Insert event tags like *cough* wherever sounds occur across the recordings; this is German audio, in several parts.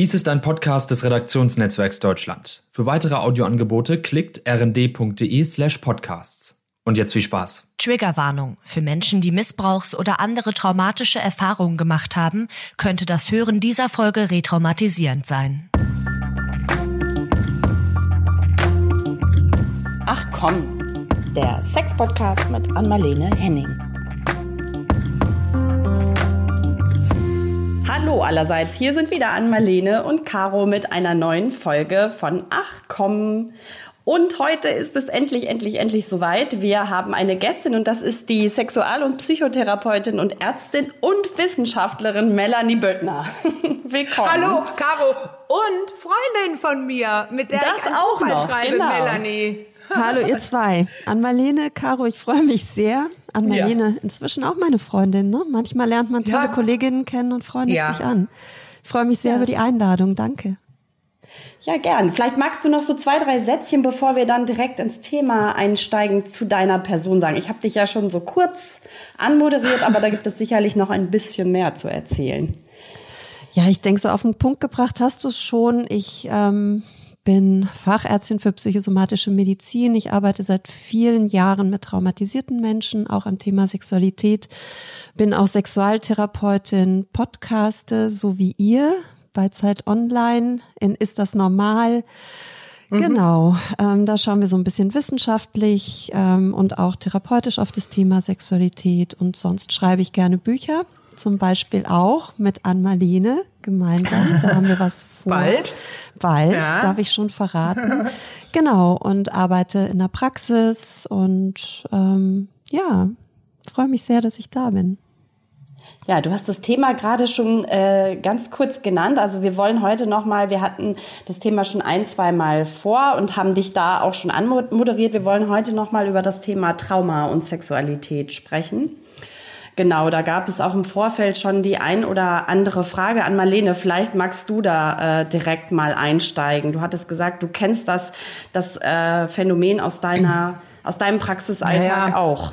Dies ist ein Podcast des Redaktionsnetzwerks Deutschland. Für weitere Audioangebote klickt rnd.de slash podcasts. Und jetzt viel Spaß. Triggerwarnung. Für Menschen, die Missbrauchs- oder andere traumatische Erfahrungen gemacht haben, könnte das Hören dieser Folge retraumatisierend sein. Ach komm, der Sex-Podcast mit Anmalene Henning. Hallo allerseits, hier sind wieder Ann-Marlene und Caro mit einer neuen Folge von Ach komm. Und heute ist es endlich, endlich, endlich soweit. Wir haben eine Gästin und das ist die Sexual- und Psychotherapeutin und Ärztin und Wissenschaftlerin Melanie Böttner. *laughs* Willkommen. Hallo, Caro. Und Freundin von mir, mit der das ich auch noch, schreibe, genau. Melanie. Hallo ihr zwei. Ann-Marlene, Caro, ich freue mich sehr. Ann-Marlene, inzwischen auch meine Freundin. Ne? Manchmal lernt man tolle Ja. Kolleginnen kennen und freundet Ja. sich an. Ich freue mich sehr Ja. über die Einladung. Danke. Ja, gern. Vielleicht magst du noch so zwei, drei Sätzchen, bevor wir dann direkt ins Thema einsteigen, zu deiner Person sagen. Ich habe dich ja schon so kurz anmoderiert, aber da gibt es sicherlich noch ein bisschen mehr zu erzählen. Ja, ich denke, so auf den Punkt gebracht hast du es schon. Ich ähm, bin Fachärztin für psychosomatische Medizin. Ich arbeite seit vielen Jahren mit traumatisierten Menschen, auch am Thema Sexualität. Bin auch Sexualtherapeutin, podcaste, so wie ihr bei Zeit Online in Ist das normal? Genau, ähm, da schauen wir so ein bisschen wissenschaftlich ähm, und auch therapeutisch auf das Thema Sexualität. Und sonst schreibe ich gerne Bücher, zum Beispiel auch mit Ann-Marlene gemeinsam. Da haben wir was *laughs* vor. Bald? Bald, Ja. darf ich schon verraten. *laughs* genau, und arbeite in der Praxis und ähm, ja, freue mich sehr, dass ich da bin. Ja, du hast das Thema gerade schon äh, ganz kurz genannt. Also wir wollen heute nochmal, wir hatten das Thema schon ein, zwei Mal vor und haben dich da auch schon anmoderiert. Wir wollen heute nochmal über das Thema Trauma und Sexualität sprechen. Genau, da gab es auch im Vorfeld schon die ein oder andere Frage an Marlene. Vielleicht magst du da äh, direkt mal einsteigen. Du hattest gesagt, du kennst das, das äh, Phänomen aus deiner, aus deinem Praxisalltag Ja, ja. auch.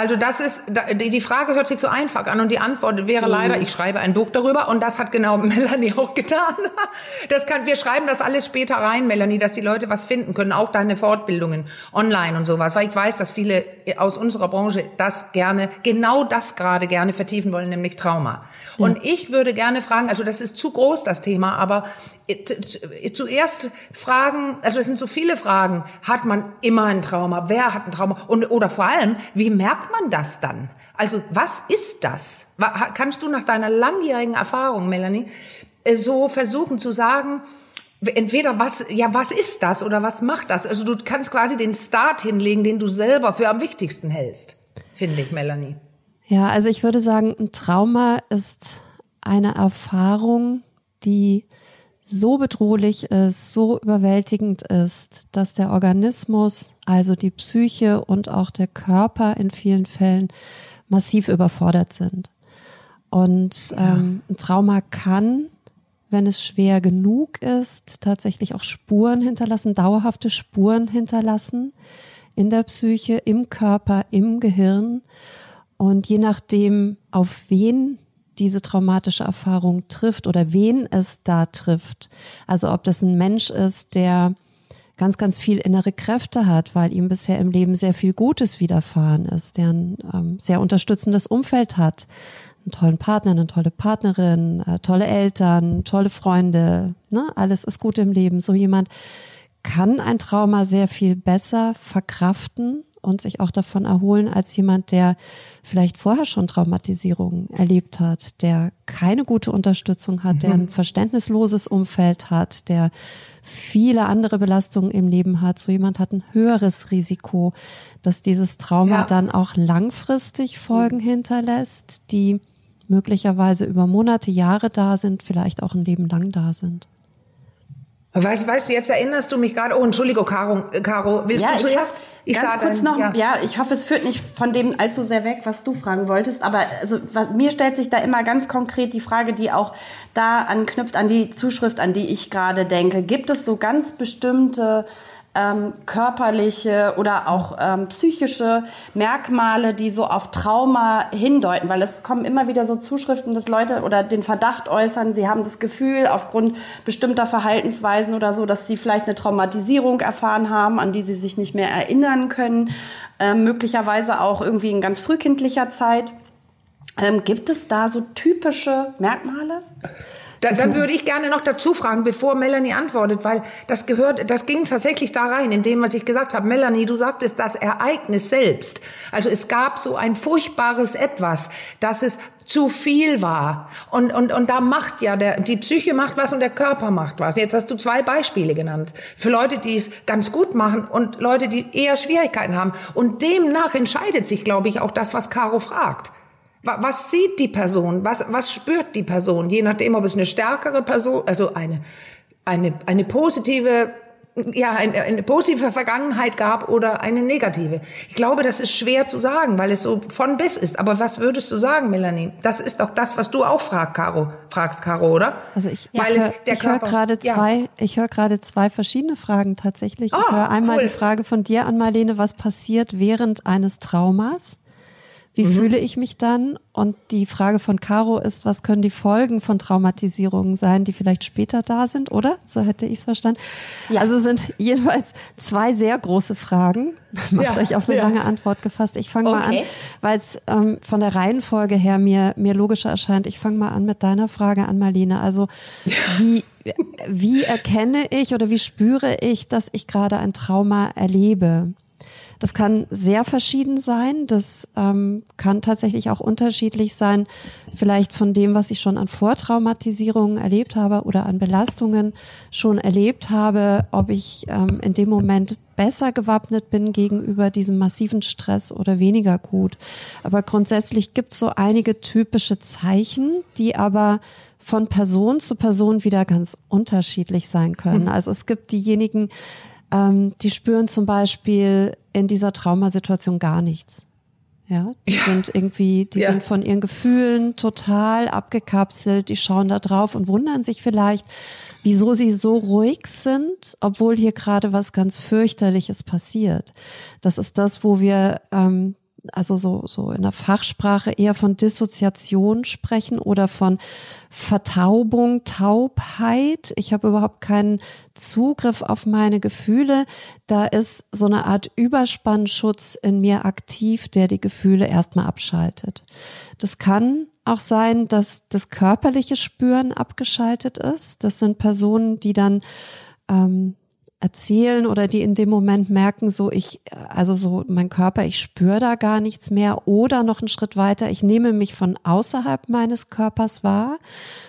Also das ist, die Frage hört sich so einfach an und die Antwort wäre leider, ich schreibe ein Buch darüber und das hat genau *laughs* Melanie auch getan. Das kann, wir schreiben das alles später rein, Melanie, dass die Leute was finden können, auch deine Fortbildungen online und sowas, weil ich weiß, dass viele aus unserer Branche das gerne, genau das gerade gerne vertiefen wollen, nämlich Trauma. Und ich würde gerne fragen, also das ist zu groß, das Thema, aber zuerst fragen, also es sind so viele Fragen, hat man immer ein Trauma, wer hat ein Trauma und, oder vor allem, wie merkt man das dann? Also was ist das? Kannst du nach deiner langjährigen Erfahrung, Melanie, äh, so versuchen zu sagen, entweder was, ja, was ist das oder was macht das? Also du kannst quasi den Start hinlegen, den du selber für am wichtigsten hältst, finde ich, Melanie. Ja, also ich würde sagen, ein Trauma ist eine Erfahrung, die so bedrohlich ist, so überwältigend ist, dass der Organismus, also die Psyche und auch der Körper in vielen Fällen massiv überfordert sind. Und ähm, ein Trauma kann, wenn es schwer genug ist, tatsächlich auch Spuren hinterlassen, dauerhafte Spuren hinterlassen in der Psyche, im Körper, im Gehirn. Und je nachdem, auf wen diese traumatische Erfahrung trifft oder wen es da trifft, also ob das ein Mensch ist, der ganz, ganz viel innere Kräfte hat, weil ihm bisher im Leben sehr viel Gutes widerfahren ist, der ein ähm, sehr unterstützendes Umfeld hat, einen tollen Partner, eine tolle Partnerin, äh, tolle Eltern, tolle Freunde, ne? alles ist gut im Leben. So jemand kann ein Trauma sehr viel besser verkraften und sich auch davon erholen als jemand, der vielleicht vorher schon Traumatisierungen erlebt hat, der keine gute Unterstützung hat, der ein verständnisloses Umfeld hat, der viele andere Belastungen im Leben hat. So jemand hat ein höheres Risiko, dass dieses Trauma Ja. dann auch langfristig Folgen hinterlässt, die möglicherweise über Monate, Jahre da sind, vielleicht auch ein Leben lang da sind. Weißt, weißt du, jetzt erinnerst du mich gerade, oh, Entschuldigung, Caro, äh, Caro willst Ja, du ich zuerst? hab, ganz sah kurz dein- noch, ja. ja. ich hoffe, es führt nicht von dem allzu sehr weg, was du fragen wolltest, aber also, was, mir stellt sich da immer ganz konkret die Frage, die auch da anknüpft an die Zuschrift, an die ich gerade denke. Gibt es so ganz bestimmte ähm, körperliche oder auch ähm, psychische Merkmale, die so auf Trauma hindeuten, weil es kommen immer wieder so Zuschriften, dass Leute oder den Verdacht äußern, sie haben das Gefühl aufgrund bestimmter Verhaltensweisen oder so, dass sie vielleicht eine Traumatisierung erfahren haben, an die sie sich nicht mehr erinnern können, ähm, möglicherweise auch irgendwie in ganz frühkindlicher Zeit. Ähm, gibt es da so typische Merkmale? Da, dann würde ich gerne noch dazu fragen, bevor Melanie antwortet, weil das gehört, das ging tatsächlich da rein, in dem, was ich gesagt habe. Melanie, du sagtest das Ereignis selbst. Also es gab so ein furchtbares Etwas, dass es zu viel war. Und, und, und da macht ja der, die Psyche macht was und der Körper macht was. Jetzt hast du zwei Beispiele genannt. Für Leute, die es ganz gut machen und Leute, die eher Schwierigkeiten haben. Und demnach entscheidet sich, glaube ich, auch das, was Caro fragt. Was sieht die Person? Was, was spürt die Person? Je nachdem, ob es eine stärkere Person, also eine, eine, eine positive, ja, eine, eine positive Vergangenheit gab oder eine negative. Ich glaube, das ist schwer zu sagen, weil es so von bis ist. Aber was würdest du sagen, Melanie? Das ist doch das, was du auch fragst, Caro, fragst, Caro, oder? Also ich, weil ich, hör, ich höre gerade zwei, ja. ich höre gerade zwei verschiedene Fragen tatsächlich. Oh, ich höre einmal cool. die Frage von dir an Marlene, was passiert während eines Traumas? Wie mhm. fühle ich mich dann? Und die Frage von Caro ist, was können die Folgen von Traumatisierungen sein, die vielleicht später da sind, oder? So hätte ich es verstanden. Ja. Also sind jedenfalls zwei sehr große Fragen. *laughs* Macht ja, euch auf eine ja. lange Antwort gefasst. Ich fange okay. mal an, weil es ähm, von der Reihenfolge her mir, mir logischer erscheint. Ich fange mal an mit deiner Frage an Marlene. Also wie, wie erkenne ich oder wie spüre ich, dass ich gerade ein Trauma erlebe? Das kann sehr verschieden sein. Das ähm, kann tatsächlich auch unterschiedlich sein, vielleicht von dem, was ich schon an Vortraumatisierungen erlebt habe oder an Belastungen schon erlebt habe, ob ich ähm, in dem Moment besser gewappnet bin gegenüber diesem massiven Stress oder weniger gut. Aber grundsätzlich gibt es so einige typische Zeichen, die aber von Person zu Person wieder ganz unterschiedlich sein können. Mhm. Also es gibt diejenigen, ähm, die spüren zum Beispiel in dieser Traumasituation gar nichts. Ja, die ja. sind irgendwie, die ja. sind von ihren Gefühlen total abgekapselt, die schauen da drauf und wundern sich vielleicht, wieso sie so ruhig sind, obwohl hier gerade was ganz fürchterliches passiert. Das ist das, wo wir ähm, also so, so in der Fachsprache eher von Dissoziation sprechen oder von Vertaubung, Taubheit. Ich habe überhaupt keinen Zugriff auf meine Gefühle. Da ist so eine Art Überspannschutz in mir aktiv, der die Gefühle erstmal abschaltet. Das kann auch sein, dass das körperliche Spüren abgeschaltet ist. Das sind Personen, die dann ähm, erzählen oder die in dem Moment merken, so ich, also so mein Körper, ich spüre da gar nichts mehr oder noch einen Schritt weiter, ich nehme mich von außerhalb meines Körpers wahr.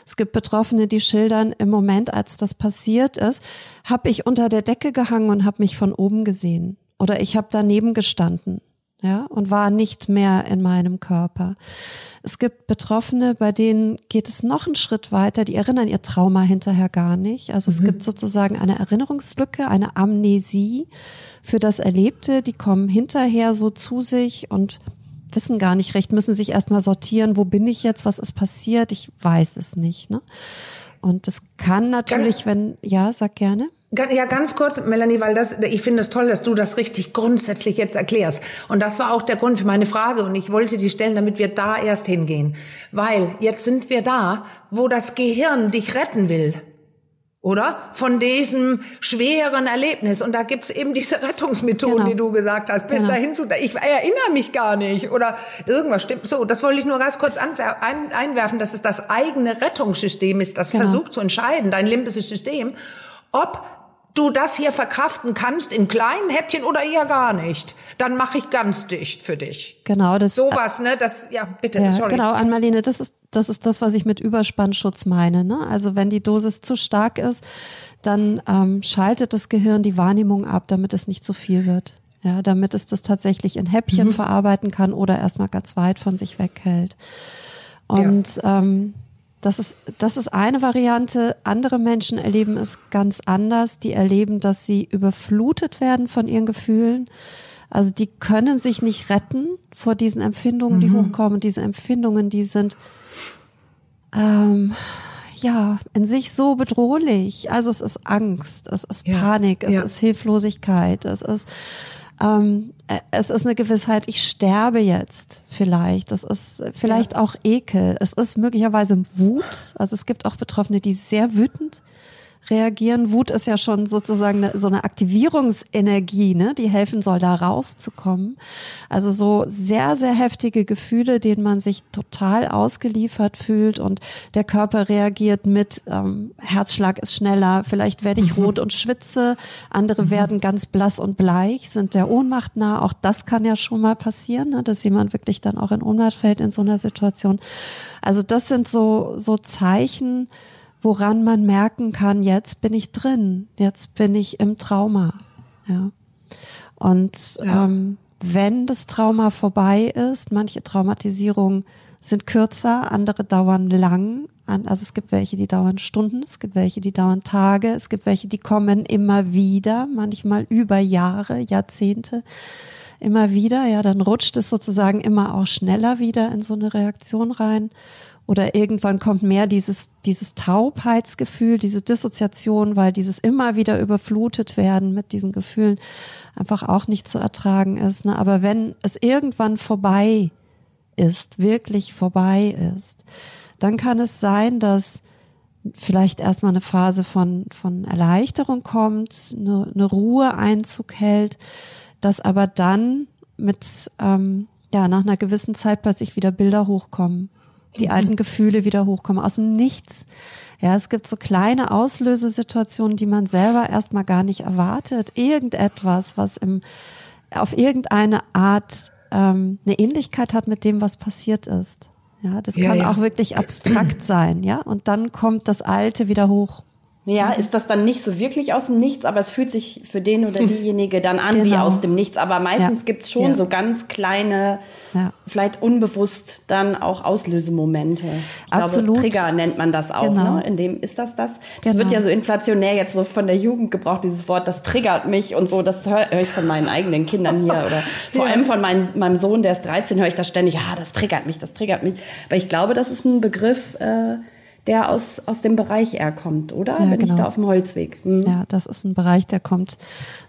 Es gibt Betroffene, die schildern, im Moment, als das passiert ist, habe ich unter der Decke gehangen und habe mich von oben gesehen oder ich habe daneben gestanden ja, und war nicht mehr in meinem Körper. Es gibt Betroffene, bei denen geht es noch einen Schritt weiter, die erinnern ihr Trauma hinterher gar nicht. Also mhm. es gibt sozusagen eine Erinnerungslücke, eine Amnesie für das Erlebte, die kommen hinterher so zu sich und wissen gar nicht recht, müssen sich erstmal sortieren, wo bin ich jetzt, was ist passiert, ich weiß es nicht. Ne? Und das kann natürlich, wenn, ja, sag gerne. Ja, ganz kurz, Melanie, weil das, ich finde es toll, dass du das richtig grundsätzlich jetzt erklärst. Und das war auch der Grund für meine Frage und ich wollte die stellen, damit wir da erst hingehen. Weil jetzt sind wir da, wo das Gehirn dich retten will. Oder? Von diesem schweren Erlebnis. Und da gibt's eben diese Rettungsmethoden, genau. die du gesagt hast. Bis genau. dahin, ich erinnere mich gar nicht. Oder irgendwas stimmt. So, das wollte ich nur ganz kurz einwerfen, dass es das eigene Rettungssystem ist, das genau. versucht zu entscheiden, dein limbisches System, ob du das hier verkraften kannst in kleinen Häppchen oder eher gar nicht, dann mache ich ganz dicht für dich. Genau, das sowas, ne? Das ja, bitte, ja, sorry. Genau, Anmalene, das ist das ist das, was ich mit Überspannschutz meine, ne? Also wenn die Dosis zu stark ist, dann ähm, schaltet das Gehirn die Wahrnehmung ab, damit es nicht zu viel wird. Ja, damit es das tatsächlich in Häppchen mhm. verarbeiten kann oder erstmal ganz weit von sich weghält. Und ja. ähm, das ist, das ist eine Variante. Andere Menschen erleben es ganz anders. Die erleben, dass sie überflutet werden von ihren Gefühlen. Also die können sich nicht retten vor diesen Empfindungen, die mhm. hochkommen. Diese Empfindungen, die sind, ähm, ja, in sich so bedrohlich. Also es ist Angst, es ist Panik, es ja. ist Hilflosigkeit, es ist ähm, äh, es ist eine Gewissheit, ich sterbe jetzt vielleicht. Es ist vielleicht ja. auch Ekel. Es ist möglicherweise Wut. Also es gibt auch Betroffene, die sehr wütend reagieren. Wut ist ja schon sozusagen eine, so eine Aktivierungsenergie, ne, die helfen soll, da rauszukommen. Also so sehr, sehr heftige Gefühle, denen man sich total ausgeliefert fühlt und der Körper reagiert mit, ähm, Herzschlag ist schneller, vielleicht werde ich mhm. rot und schwitze, andere mhm. werden ganz blass und bleich, sind der Ohnmacht nah. Auch das kann ja schon mal passieren, ne, dass jemand wirklich dann auch in Ohnmacht fällt in so einer Situation. Also das sind so, so Zeichen, woran man merken kann, jetzt bin ich drin, jetzt bin ich im Trauma. Ja. Und ja. Ähm, wenn das Trauma vorbei ist, manche Traumatisierungen sind kürzer, andere dauern lang. Also es gibt welche, die dauern Stunden, es gibt welche, die dauern Tage, es gibt welche, die kommen immer wieder, manchmal über Jahre, Jahrzehnte immer wieder. Ja, dann rutscht es sozusagen immer auch schneller wieder in so eine Reaktion rein oder irgendwann kommt mehr dieses, dieses Taubheitsgefühl, diese Dissoziation, weil dieses immer wieder überflutet werden mit diesen Gefühlen einfach auch nicht zu ertragen ist. Ne? Aber wenn es irgendwann vorbei ist, wirklich vorbei ist, dann kann es sein, dass vielleicht erstmal eine Phase von, von Erleichterung kommt, eine, eine Ruhe Einzug hält, dass aber dann mit, ähm, ja, nach einer gewissen Zeit plötzlich wieder Bilder hochkommen die mhm. alten Gefühle wieder hochkommen, aus dem Nichts. Ja, es gibt so kleine Auslösesituationen, die man selber erstmal gar nicht erwartet. Irgendetwas, was im, auf irgendeine Art ähm, eine Ähnlichkeit hat mit dem, was passiert ist. Ja, das ja, kann ja. auch wirklich abstrakt sein, ja. Und dann kommt das Alte wieder hoch. Ja, mhm. ist das dann nicht so wirklich aus dem Nichts, aber es fühlt sich für den oder diejenige dann an genau. wie aus dem Nichts. Aber meistens ja. gibt's schon ja. so ganz kleine, ja. vielleicht unbewusst dann auch Auslösemomente. Ich Absolut. Glaube, Trigger nennt man das auch. Genau. Ne? In dem ist das das. Das genau. wird ja so inflationär jetzt so von der Jugend gebraucht, dieses Wort, das triggert mich und so. Das höre hör ich von meinen eigenen Kindern hier oder *laughs* vor allem von mein, meinem Sohn, der ist 13, höre ich das ständig. Ja, das triggert mich, das triggert mich. Aber ich glaube, das ist ein Begriff, äh, der aus, aus dem Bereich eher kommt, oder? Ja, Bin genau. ich da auf dem Holzweg? Mhm. Ja, das ist ein Bereich, der kommt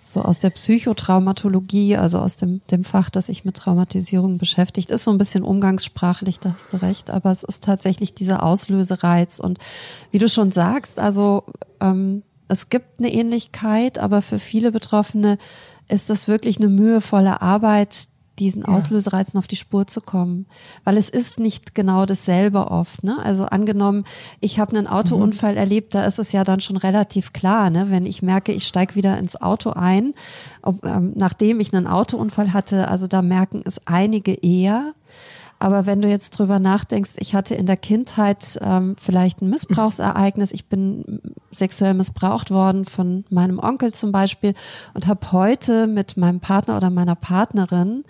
so aus der Psychotraumatologie, also aus dem, dem Fach, das sich mit Traumatisierung beschäftigt. Ist so ein bisschen umgangssprachlich, da hast du recht, aber es ist tatsächlich dieser Auslösereiz. Und wie du schon sagst, also ähm, es gibt eine Ähnlichkeit, aber für viele Betroffene ist das wirklich eine mühevolle Arbeit, diesen ja. Auslösereizen auf die Spur zu kommen. Weil es ist nicht genau dasselbe oft. Ne? Also angenommen, ich habe einen Autounfall mhm. erlebt, da ist es ja dann schon relativ klar, ne? wenn ich merke, ich steige wieder ins Auto ein, ob, ähm, nachdem ich einen Autounfall hatte, also da merken es einige eher. Aber wenn du jetzt drüber nachdenkst, ich hatte in der Kindheit ähm, vielleicht ein Missbrauchsereignis, ich bin sexuell missbraucht worden von meinem Onkel zum Beispiel und habe heute mit meinem Partner oder meiner Partnerin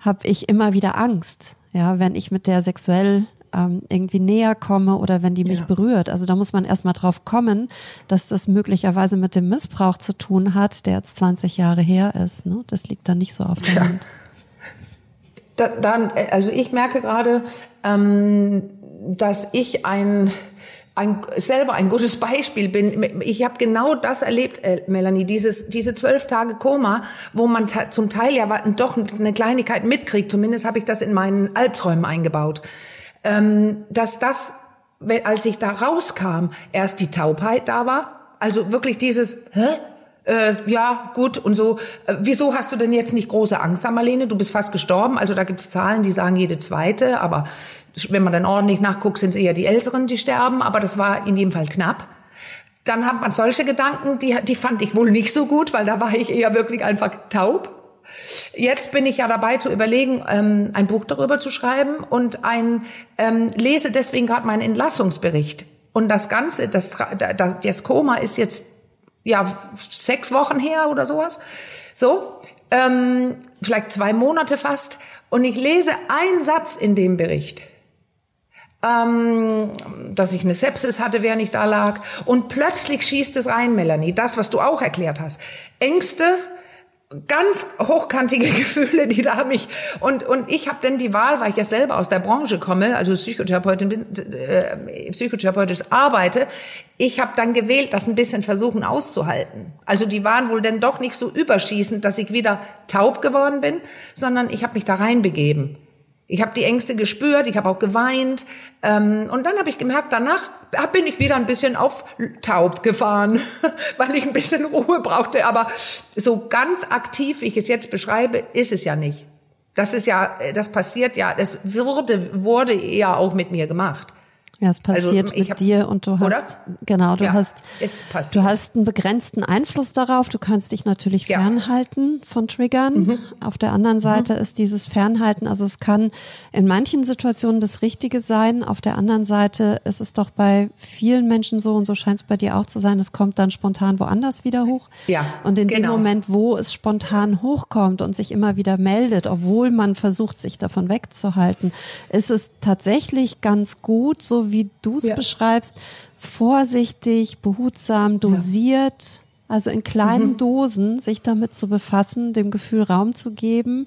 habe ich immer wieder Angst, ja, wenn ich mit der sexuell ähm, irgendwie näher komme oder wenn die mich ja. berührt. Also da muss man erstmal drauf kommen, dass das möglicherweise mit dem Missbrauch zu tun hat, der jetzt 20 Jahre her ist. Ne? Das liegt dann nicht so auf der Hand da, dann, also ich merke gerade, ähm, dass ich ein, ein selber ein gutes Beispiel bin. Ich habe genau das erlebt, äh, Melanie, dieses diese zwölf Tage Koma, wo man zum Teil ja doch eine Kleinigkeit mitkriegt. Zumindest habe ich das in meinen Albträumen eingebaut, ähm, dass das, als ich da rauskam, erst die Taubheit da war. Also wirklich dieses, hä? Äh, ja, gut und so. Äh, wieso hast du denn jetzt nicht große Angst, Marlene? Du bist fast gestorben. Also da gibt's Zahlen, die sagen jede zweite, aber wenn man dann ordentlich nachguckt, sind es eher die Älteren, die sterben. Aber das war in jedem Fall knapp. Dann hat man solche Gedanken, die, die fand ich wohl nicht so gut, weil da war ich eher wirklich einfach taub. Jetzt bin ich ja dabei zu überlegen, ähm, ein Buch darüber zu schreiben und ein ähm, lese deswegen gerade meinen Entlassungsbericht. Und das Ganze, das, das, das Koma ist jetzt ja, sechs Wochen her oder sowas. So, ähm, vielleicht zwei Monate fast. Und ich lese einen Satz in dem Bericht, ähm, dass ich eine Sepsis hatte, während ich da lag. Und plötzlich schießt es rein, Melanie, das, was du auch erklärt hast. Ängste, ganz hochkantige *laughs* Gefühle, die da mich und und ich habe dann die Wahl, weil ich ja selber aus der Branche komme, also Psychotherapeutin bin, äh, psychotherapeutisch arbeite, ich habe dann gewählt, das ein bisschen versuchen auszuhalten. Also die waren wohl dann doch nicht so überschießend, dass ich wieder taub geworden bin, sondern ich habe mich da reinbegeben. Ich habe die Ängste gespürt, ich habe auch geweint. Ähm, und dann habe ich gemerkt, danach bin ich wieder ein bisschen auf taub gefahren, *laughs* weil ich ein bisschen Ruhe brauchte. Aber so ganz aktiv, wie ich es jetzt beschreibe, ist es ja nicht. Das ist ja, das passiert ja, es wurde, wurde ja auch mit mir gemacht. Ja, es also, passiert also, mit hab, dir und du hast oder? genau, du ja, hast du hast einen begrenzten Einfluss darauf. Du kannst dich natürlich ja. fernhalten von Triggern. Mhm. Auf der anderen Seite mhm. ist dieses Fernhalten, also es kann in manchen Situationen das Richtige sein. Auf der anderen Seite ist es doch bei vielen Menschen so und so scheint es bei dir auch zu sein. Es kommt dann spontan woanders wieder hoch. Ja. Und in genau. dem Moment, wo es spontan hochkommt und sich immer wieder meldet, obwohl man versucht, sich davon wegzuhalten, ist es tatsächlich ganz gut, so wie du es ja. beschreibst, vorsichtig, behutsam, dosiert, also in kleinen mhm. Dosen sich damit zu befassen, dem Gefühl Raum zu geben,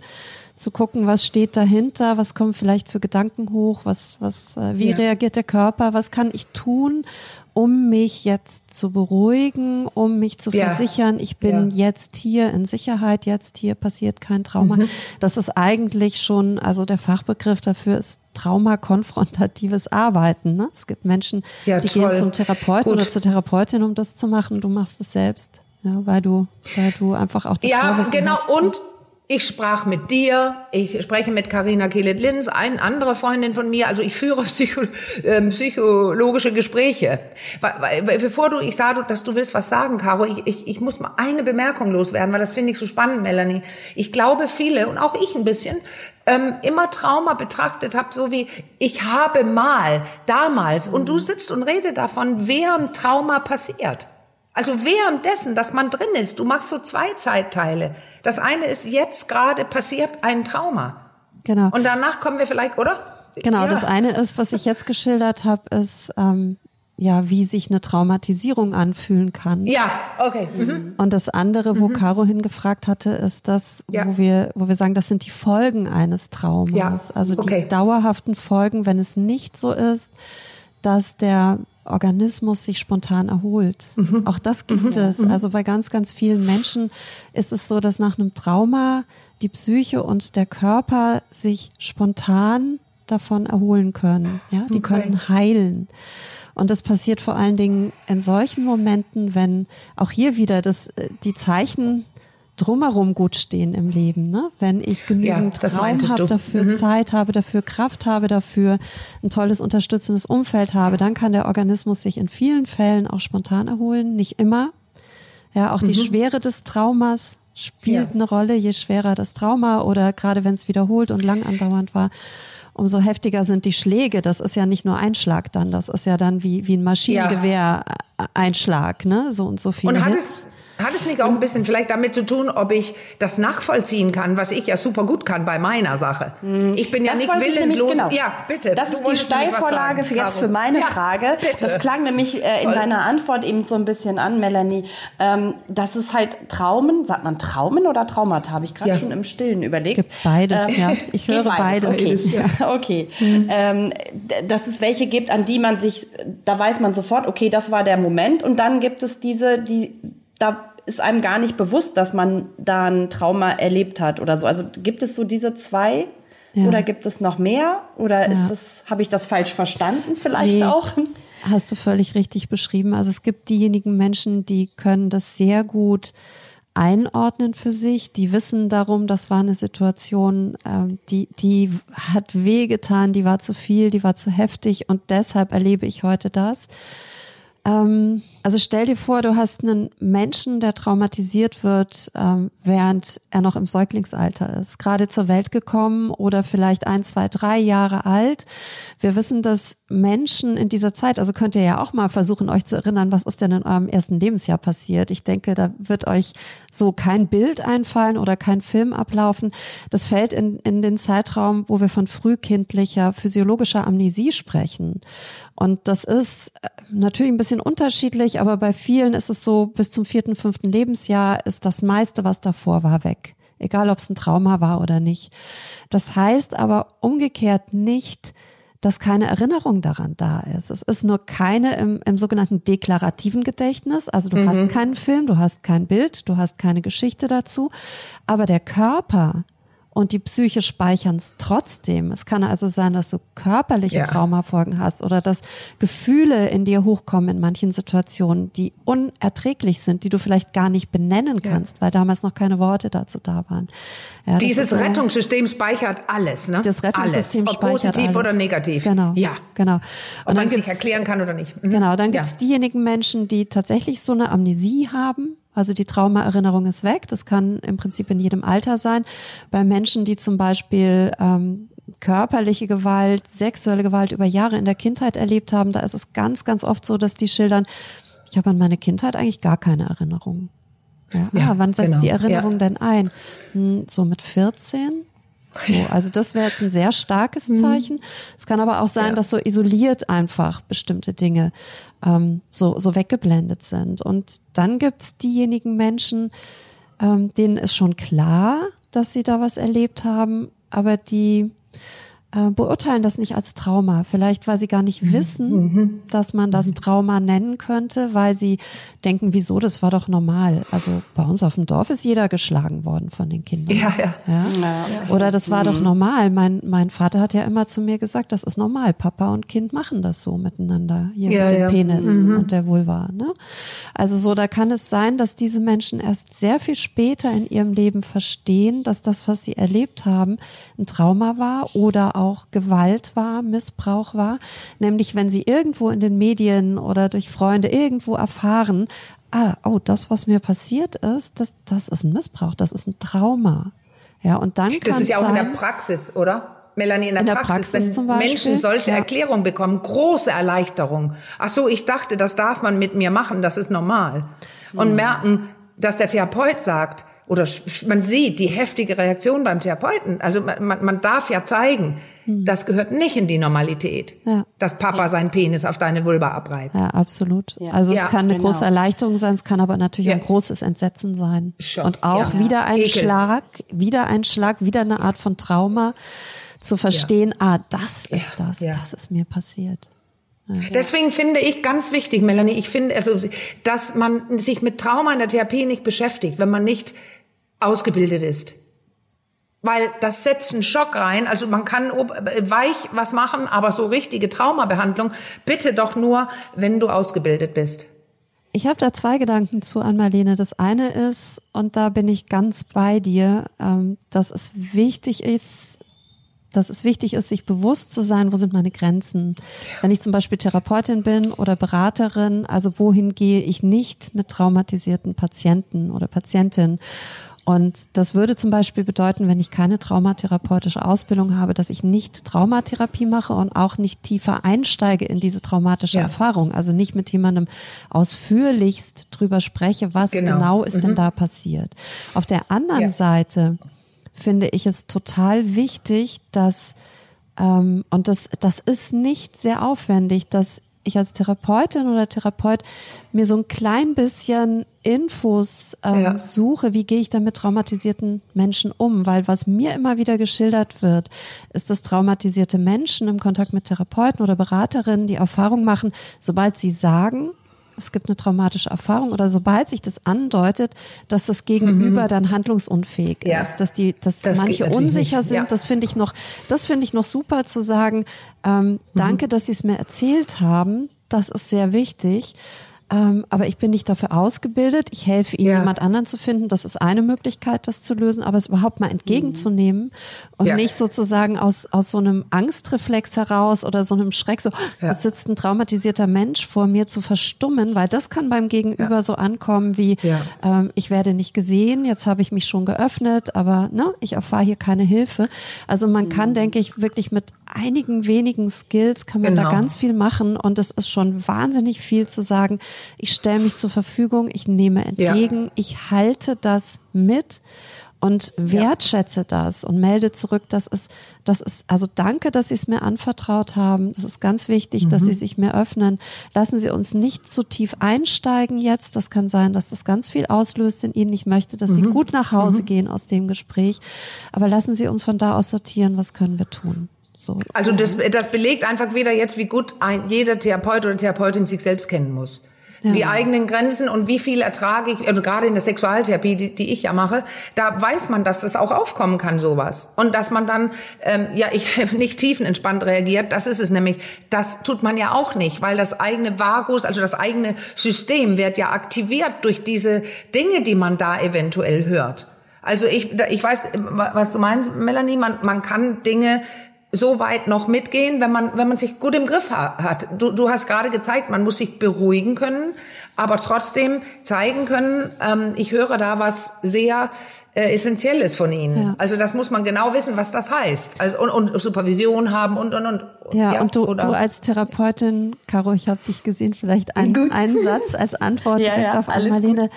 zu gucken, was steht dahinter, was kommen vielleicht für Gedanken hoch, was, was, äh, wie ja. reagiert der Körper, was kann ich tun, um mich jetzt zu beruhigen, um mich zu ja. versichern, ich bin ja. jetzt hier in Sicherheit, jetzt hier passiert kein Trauma. Mhm. Das ist eigentlich schon, also der Fachbegriff dafür ist traumakonfrontatives Arbeiten. Ne? Es gibt Menschen, ja, die toll. gehen zum Therapeuten Gut. oder zur Therapeutin, um das zu machen. Du machst es selbst, ja, weil du, weil du einfach auch das Ja, genau. Hast. Und ich sprach mit dir, ich spreche mit Karina Kehlet-Linz, eine andere Freundin von mir. Also ich führe *laughs* Psycho, äh, psychologische Gespräche. Weil, weil, bevor du, ich sah, dass du willst was sagen, Caro, ich, ich, ich muss mal eine Bemerkung loswerden, weil das finde ich so spannend, Melanie. Ich glaube, viele und auch ich ein bisschen ähm, immer Trauma betrachtet habe, so wie ich habe mal, damals. Und du sitzt und redest davon, während Trauma passiert. Also währenddessen, dass man drin ist. Du machst so zwei Zeitteile. Das eine ist jetzt gerade passiert ein Trauma. Genau. Und danach kommen wir vielleicht, oder? Genau, ja. das eine ist, was ich jetzt geschildert habe, ist ähm, ja, wie sich eine Traumatisierung anfühlen kann. Ja, okay. Mhm. Und das andere, wo mhm. Caro hingefragt hatte, ist das, ja. wo wir, wo wir sagen, das sind die Folgen eines Traumas. Ja. Also okay. die dauerhaften Folgen, wenn es nicht so ist, dass der Organismus sich spontan erholt. Mhm. Auch das gibt mhm. es. Mhm. Also bei ganz, ganz vielen Menschen ist es so, dass nach einem Trauma die Psyche und der Körper sich spontan davon erholen können. Ja, die okay. können heilen. Und das passiert vor allen Dingen in solchen Momenten, wenn auch hier wieder das, äh, die Zeichen drumherum gut stehen im Leben. Ne? Wenn ich genügend ja, Raum habe dafür, mhm. Zeit habe dafür, Kraft habe dafür, ein tolles unterstützendes Umfeld habe, dann kann der Organismus sich in vielen Fällen auch spontan erholen. Nicht immer. Ja, auch mhm. die Schwere des Traumas spielt ja. eine Rolle. Je schwerer das Trauma oder gerade wenn es wiederholt und lang andauernd war, umso heftiger sind die Schläge. Das ist ja nicht nur ein Schlag dann, das ist ja dann wie, wie ein Maschinengewehr-Einschlag, ne? So und so viele und hat Hits. Es hat es nicht auch ein bisschen vielleicht damit zu tun, ob ich das nachvollziehen kann, was ich ja super gut kann bei meiner Sache? Hm. Ich bin ja nicht willenlos. Genau. Ja, bitte. Das ist die Steilvorlage für jetzt für meine ja, Frage. Bitte. Das klang nämlich äh, in Toll. deiner Antwort eben so ein bisschen an, Melanie. Ähm, das ist halt Traumen, sagt man Traumen oder Traumata? Habe ich gerade ja. schon im Stillen überlegt. Gibt beides, ähm, ja. *laughs* Ich höre beides. beides. Okay. Ja. okay. *laughs* Mhm. Ähm, dass es welche gibt, an die man sich, da weiß man sofort, okay, das war der Moment. Und dann gibt es diese, die da ist einem gar nicht bewusst, dass man da ein Trauma erlebt hat oder so. Also gibt es so diese zwei ja. oder gibt es noch mehr oder ja. ist es habe ich das falsch verstanden vielleicht nee, auch? Hast du völlig richtig beschrieben. Also es gibt diejenigen Menschen, die können das sehr gut einordnen für sich. Die wissen darum, das war eine Situation, ähm, die, die hat wehgetan, die war zu viel, die war zu heftig und deshalb erlebe ich heute das. Ähm, also stell dir vor, du hast einen Menschen, der traumatisiert wird, ähm, während er noch im Säuglingsalter ist, gerade zur Welt gekommen oder vielleicht ein, zwei, drei Jahre alt. Wir wissen, dass Menschen in dieser Zeit, also könnt ihr ja auch mal versuchen, euch zu erinnern, was ist denn in eurem ersten Lebensjahr passiert. Ich denke, da wird euch so kein Bild einfallen oder kein Film ablaufen. Das fällt in, in den Zeitraum, wo wir von frühkindlicher physiologischer Amnesie sprechen. Und das ist äh, natürlich ein bisschen unterschiedlich aber bei vielen ist es so, bis zum vierten, fünften Lebensjahr ist das meiste, was davor war, weg. Egal, ob es ein Trauma war oder nicht. Das heißt aber umgekehrt nicht, dass keine Erinnerung daran da ist. Es ist nur keine im, im sogenannten deklarativen Gedächtnis. Also du mhm. hast keinen Film, du hast kein Bild, du hast keine Geschichte dazu. Aber der Körper und die Psyche speichern es trotzdem. Es kann also sein, dass du körperliche ja. Traumafolgen hast oder dass Gefühle in dir hochkommen in manchen Situationen, die unerträglich sind, die du vielleicht gar nicht benennen kannst, ja. weil damals noch keine Worte dazu da waren. Ja, Dieses so, Rettungssystem speichert alles, ne? Das Rettungssystem alles, speichert positiv alles. oder negativ. Genau. Ja, genau. Und Ob man sich erklären kann oder nicht. Mhm. Genau. Dann gibt's diejenigen Menschen, die tatsächlich so eine Amnesie haben also die Traumaerinnerung ist weg. Das kann im Prinzip in jedem Alter sein. Bei Menschen, die zum Beispiel ähm, körperliche Gewalt, sexuelle Gewalt über Jahre in der Kindheit erlebt haben, da ist es ganz, ganz oft so, dass die schildern, ich habe an meine Kindheit eigentlich gar keine Erinnerung. Ja, ja ah, wann setzt genau. die Erinnerung ja. denn ein? Hm, so mit 14? *laughs* So, also das wäre jetzt ein sehr starkes mhm. Zeichen. Es kann aber auch sein, ja. dass so isoliert einfach bestimmte Dinge ähm, so, so weggeblendet sind. Und dann gibt's diejenigen Menschen, ähm, denen ist schon klar, dass sie da was erlebt haben, aber die äh, beurteilen das nicht als Trauma. Vielleicht, weil sie gar nicht mhm. wissen, mhm. dass man das mhm. Trauma nennen könnte, weil sie denken, wieso, das war doch normal. Also bei uns auf dem Dorf ist jeder geschlagen worden von den Kindern. Ja, ja. ja? ja. Oder das war mhm. doch normal. Mein, mein Vater hat ja immer zu mir gesagt, das ist normal. Papa und Kind machen das so miteinander. Hier ja, mit dem Penis mhm. und der Vulva. Ne? Also so, da kann es sein, dass diese Menschen erst sehr viel später in ihrem Leben verstehen, dass das, was sie erlebt haben, ein Trauma war oder auch auch Gewalt war, Missbrauch war, nämlich wenn sie irgendwo in den Medien oder durch Freunde irgendwo erfahren, ah, oh, das, was mir passiert ist, das, das ist ein Missbrauch, das ist ein Trauma. Ja, und dann Das ist ja auch sein, in der Praxis, oder? Melanie, in der, in der Praxis, Praxis wenn Menschen solche ja. Erklärungen bekommen, große Erleichterung. Ach so, ich dachte, das darf man mit mir machen, das ist normal. Und hm. merken, dass der Therapeut sagt, oder man sieht die heftige Reaktion beim Therapeuten. Also man, man darf ja zeigen. Das gehört nicht in die Normalität, ja. dass Papa ja. seinen Penis auf deine Vulva abreibt. Ja, absolut. Ja. Also es kann eine genau. große Erleichterung sein, es kann aber natürlich ein großes Entsetzen sein. Schock. Und auch wieder ein Ekel. Schlag, wieder ein Schlag, wieder eine Art von Trauma, zu verstehen, ah, das ist das, das ist mir passiert. Deswegen finde ich ganz wichtig, Melanie, ich finde, also, dass man sich mit Trauma in der Therapie nicht beschäftigt, wenn man nicht ausgebildet ist weil das setzt einen Schock rein. Also man kann weich was machen, aber so richtige Traumabehandlung bitte doch nur, wenn du ausgebildet bist. Ich habe da zwei Gedanken zu an Marlene. Das eine ist, und da bin ich ganz bei dir, ähm, dass es wichtig ist, dass es wichtig ist, sich bewusst zu sein, wo sind meine Grenzen. Wenn ich zum Beispiel Therapeutin bin oder Beraterin, also wohin gehe ich nicht mit traumatisierten Patienten oder Patientinnen und das würde zum Beispiel bedeuten, wenn ich keine traumatherapeutische Ausbildung habe, dass ich nicht Traumatherapie mache und auch nicht tiefer einsteige in diese traumatische ja. Erfahrung. Also nicht mit jemandem ausführlichst drüber spreche, was genau, genau ist mhm. denn da passiert. Auf der anderen ja. Seite finde ich es total wichtig, dass ähm, und das, das ist nicht sehr aufwendig, dass ich als Therapeutin oder Therapeut mir so ein klein bisschen Infos ähm, ja. suche, wie gehe ich dann mit traumatisierten Menschen um? Weil was mir immer wieder geschildert wird, ist, dass traumatisierte Menschen im Kontakt mit Therapeuten oder Beraterinnen die Erfahrung machen, sobald sie sagen, es gibt eine traumatische Erfahrung oder sobald sich das andeutet, dass das Gegenüber mhm. dann handlungsunfähig ja. ist, dass die, dass das manche unsicher nicht. sind, ja. das finde ich noch, das finde ich noch super zu sagen. Ähm, mhm. Danke, dass Sie es mir erzählt haben. Das ist sehr wichtig. Ähm, aber ich bin nicht dafür ausgebildet. Ich helfe Ihnen, ja. jemand anderen zu finden. Das ist eine Möglichkeit, das zu lösen, aber es überhaupt mal entgegenzunehmen und ja. nicht sozusagen aus, aus so einem Angstreflex heraus oder so einem Schreck, so, ja. jetzt sitzt ein traumatisierter Mensch vor mir zu verstummen, weil das kann beim Gegenüber so ankommen wie, ähm, ich werde nicht gesehen, jetzt habe ich mich schon geöffnet, aber ne, ich erfahre hier keine Hilfe. Also man kann, mhm. denke ich, wirklich mit einigen wenigen Skills kann man genau. da ganz viel machen und es ist schon wahnsinnig viel zu sagen, ich stelle mich zur Verfügung, ich nehme entgegen, ja. ich halte das mit und wertschätze ja. das und melde zurück. Das ist, das ist, also danke, dass Sie es mir anvertraut haben. Das ist ganz wichtig, mhm. dass Sie sich mir öffnen. Lassen Sie uns nicht zu tief einsteigen jetzt. Das kann sein, dass das ganz viel auslöst in Ihnen. Ich möchte, dass mhm. Sie gut nach Hause mhm. gehen aus dem Gespräch. Aber lassen Sie uns von da aus sortieren. Was können wir tun? So. Also das, das belegt einfach wieder jetzt, wie gut ein, jeder Therapeut oder Therapeutin sich selbst kennen muss ja. die eigenen Grenzen und wie viel ertrage ich, also gerade in der Sexualtherapie, die, die ich ja mache, da weiß man, dass das auch aufkommen kann, sowas. Und dass man dann, ähm, ja, ich *laughs* nicht tiefenentspannt reagiert, das ist es nämlich. Das tut man ja auch nicht, weil das eigene Vagus, also das eigene System wird ja aktiviert durch diese Dinge, die man da eventuell hört. Also ich, ich weiß, was du meinst, Melanie, man, man kann Dinge so weit noch mitgehen, wenn man, wenn man sich gut im Griff hat. Du, du hast gerade gezeigt, man muss sich beruhigen können, aber trotzdem zeigen können, ähm, ich höre da was sehr äh, Essentielles von Ihnen. Ja. Also das muss man genau wissen, was das heißt. Also und, und Supervision haben und und und. Ja, ja und du, du als Therapeutin, Caro, ich habe dich gesehen, vielleicht ein, einen Satz als Antwort *laughs* ja, direkt auf Marlene. Gut.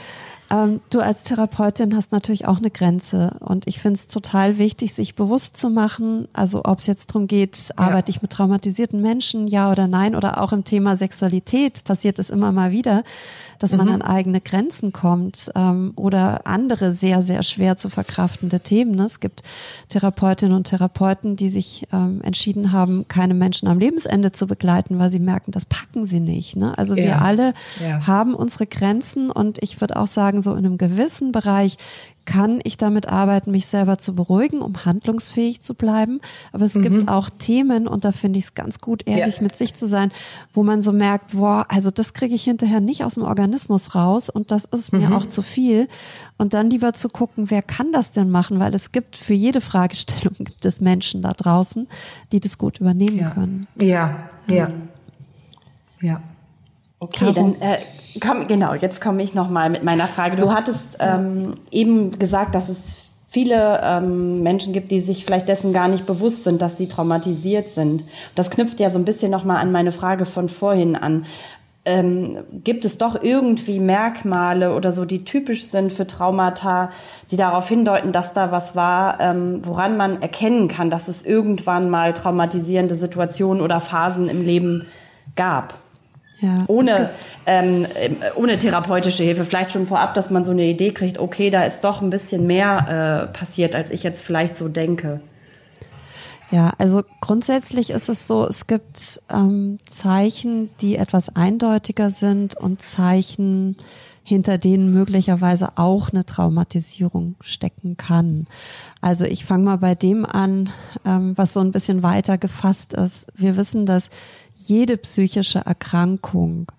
Ähm, du als Therapeutin hast natürlich auch eine Grenze und ich finde es total wichtig, sich bewusst zu machen, also ob es jetzt darum geht, ja. arbeite ich mit traumatisierten Menschen, ja oder nein, oder auch im Thema Sexualität passiert es immer mal wieder, dass mhm. man an eigene Grenzen kommt ähm, oder andere sehr, sehr schwer zu verkraftende Themen. Ne? Es gibt Therapeutinnen und Therapeuten, die sich ähm, entschieden haben, keine Menschen am Lebensende zu begleiten, weil sie merken, das packen sie nicht. Ne? Also ja. wir alle ja. haben unsere Grenzen und ich würde auch sagen, so in einem gewissen Bereich kann ich damit arbeiten, mich selber zu beruhigen, um handlungsfähig zu bleiben. Aber es mhm. gibt auch Themen, und da finde ich es ganz gut, ehrlich ja. mit sich zu sein, wo man so merkt, boah, also das kriege ich hinterher nicht aus dem Organismus raus und das ist mhm. mir auch zu viel. Und dann lieber zu gucken, wer kann das denn machen? Weil es gibt für jede Fragestellung *laughs* gibt es Menschen da draußen, die das gut übernehmen ja. können. Ja, ja. Ja. Okay, Caro. dann äh, komm, genau, jetzt komme ich nochmal mit meiner Frage. Du hattest ähm, eben gesagt, dass es viele ähm, Menschen gibt, die sich vielleicht dessen gar nicht bewusst sind, dass sie traumatisiert sind. Das knüpft ja so ein bisschen nochmal an meine Frage von vorhin an. Ähm, gibt es doch irgendwie Merkmale oder so, die typisch sind für Traumata, die darauf hindeuten, dass da was war, ähm, woran man erkennen kann, dass es irgendwann mal traumatisierende Situationen oder Phasen im Leben gab? Ja, ohne, ähm, ohne therapeutische Hilfe. Vielleicht schon vorab, dass man so eine Idee kriegt, okay, da ist doch ein bisschen mehr äh, passiert, als ich jetzt vielleicht so denke. Ja, also grundsätzlich ist es so, es gibt ähm, Zeichen, die etwas eindeutiger sind und Zeichen, hinter denen möglicherweise auch eine Traumatisierung stecken kann. Also ich fange mal bei dem an, ähm, was so ein bisschen weiter gefasst ist. Wir wissen, dass jede psychische Erkrankung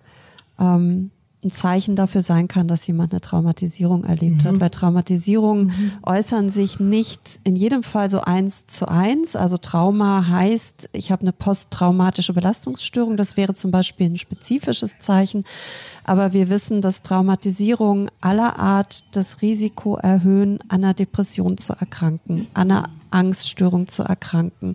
ähm, ein Zeichen dafür sein kann, dass jemand eine Traumatisierung erlebt mhm. hat. Weil Traumatisierungen mhm. äußern sich nicht in jedem Fall so eins zu eins. Also Trauma heißt, ich habe eine posttraumatische Belastungsstörung. Das wäre zum Beispiel ein spezifisches Zeichen. Aber wir wissen, dass Traumatisierungen aller Art das Risiko erhöhen, an einer Depression zu erkranken, an einer Angststörung zu erkranken,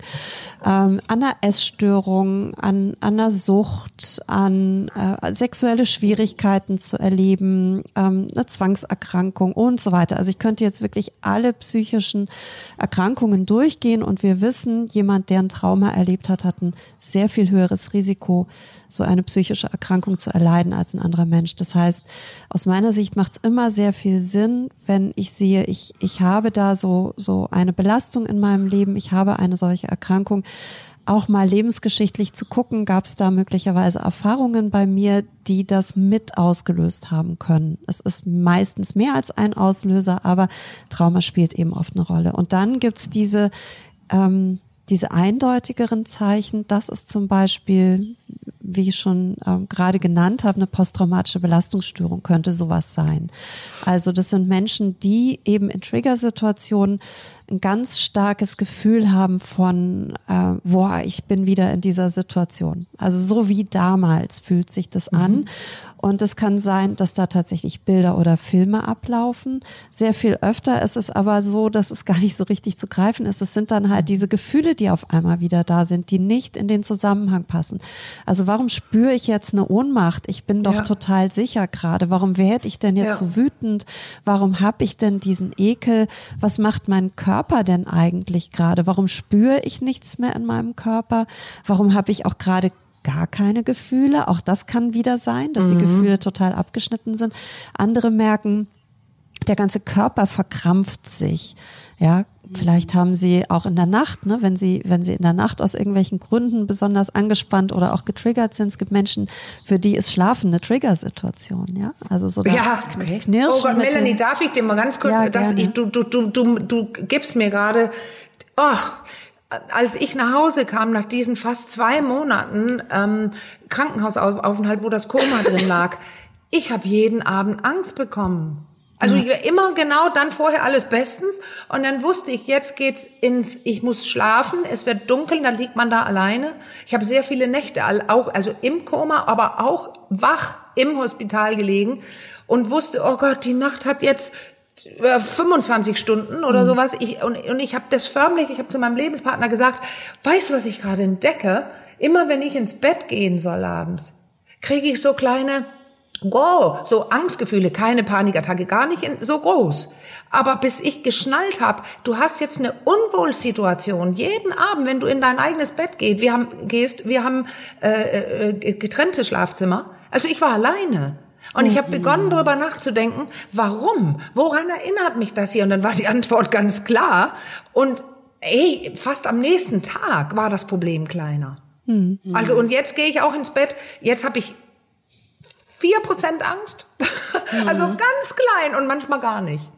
ähm, an einer Essstörung, an, an einer Sucht, an äh, sexuelle Schwierigkeiten zu erleben, ähm, eine Zwangserkrankung und so weiter. Also ich könnte jetzt wirklich alle psychischen Erkrankungen durchgehen und wir wissen, jemand, der ein Trauma erlebt hat, hat ein sehr viel höheres Risiko, so eine psychische Erkrankung zu erleiden als ein anderer Mensch. Das heißt, aus meiner Sicht macht es immer sehr viel Sinn, wenn ich sehe, ich, ich habe da so, so eine Belastung in meinem Leben, ich habe eine solche Erkrankung, auch mal lebensgeschichtlich zu gucken, gab es da möglicherweise Erfahrungen bei mir, die das mit ausgelöst haben können. Es ist meistens mehr als ein Auslöser, aber Trauma spielt eben oft eine Rolle. Und dann gibt's diese ähm, diese eindeutigeren Zeichen, das ist zum Beispiel, wie ich schon ähm, gerade genannt habe, eine posttraumatische Belastungsstörung könnte sowas sein. Also das sind Menschen, die eben in Triggersituationen ein ganz starkes Gefühl haben von, äh, boah, ich bin wieder in dieser Situation. Also so wie damals fühlt sich das mhm. an. Und es kann sein, dass da tatsächlich Bilder oder Filme ablaufen. Sehr viel öfter ist es aber so, dass es gar nicht so richtig zu greifen ist. Es sind dann halt diese Gefühle, die auf einmal wieder da sind, die nicht in den Zusammenhang passen. Also warum spüre ich jetzt eine Ohnmacht? Ich bin doch ja. total sicher gerade. Warum werde ich denn jetzt ja. so wütend? Warum habe ich denn diesen Ekel? Was macht mein Körper denn eigentlich gerade? Warum spüre ich nichts mehr in meinem Körper? Warum habe ich auch gerade gar keine Gefühle. Auch das kann wieder sein, dass mhm. die Gefühle total abgeschnitten sind. Andere merken, der ganze Körper verkrampft sich. Ja, vielleicht haben sie auch in der Nacht, ne, wenn sie, wenn sie in der Nacht aus irgendwelchen Gründen besonders angespannt oder auch getriggert sind. Es gibt Menschen, für die ist Schlafen eine Triggersituation, ja. Also so ja. Knirschen. Oh Gott, Melanie, darf ich dir mal ganz kurz, ja, dass ich, du, du, du, du, du gibst mir gerade, oh, als ich nach Hause kam nach diesen fast zwei Monaten ähm, Krankenhausaufenthalt, wo das Koma drin lag, *laughs* ich habe jeden Abend Angst bekommen. Also ja. immer genau dann vorher alles bestens und dann wusste ich, jetzt geht's ins, ich muss schlafen, es wird dunkel, dann liegt man da alleine. Ich habe sehr viele Nächte auch, also im Koma, aber auch wach im Hospital gelegen und wusste, oh Gott, die Nacht hat jetzt 25 Stunden oder mhm. sowas. Ich, und, und ich habe das förmlich, ich habe zu meinem Lebenspartner gesagt, weißt du, was ich gerade entdecke? Immer wenn ich ins Bett gehen soll abends, kriege ich so kleine, wow, so Angstgefühle, keine Panikattacke, gar nicht in, so groß. Aber bis ich geschnallt habe, du hast jetzt eine Unwohlsituation jeden Abend, wenn du in dein eigenes Bett geht, wir haben, gehst, wir haben äh, äh, getrennte Schlafzimmer. Also ich war alleine. Und ich habe begonnen, darüber nachzudenken, warum? Woran erinnert mich das hier? Und dann war die *laughs* Antwort ganz klar. Und ey, fast am nächsten Tag war das Problem kleiner. Mhm. Also und jetzt gehe ich auch ins Bett. Jetzt habe ich vier Prozent Angst. *laughs* Mhm. also ganz klein und manchmal gar nicht.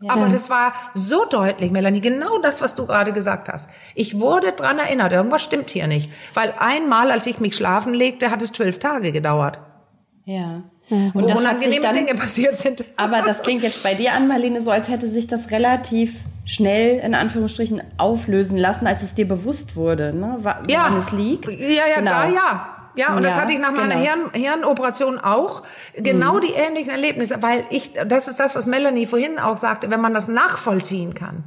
Ja. Aber das war so deutlich, Melanie, genau das, was du gerade gesagt hast. Ich wurde dran erinnert, irgendwas stimmt hier nicht. Weil einmal, als ich mich schlafen legte, hat es zwölf Tage gedauert. Ja. Und wo unangenehme dann, Dinge passiert sind. *laughs* Aber das klingt jetzt bei dir an, Marlene, so als hätte sich das relativ schnell in Anführungsstrichen auflösen lassen, als es dir bewusst wurde, ne? woran ja. es liegt. Ja, ja, genau. da ja. Ja, und ja, das hatte ich nach meiner genau. Hirn, Hirnoperation auch. Genau mhm. die ähnlichen Erlebnisse, weil ich, das ist das, was Melanie vorhin auch sagte, wenn man das nachvollziehen kann.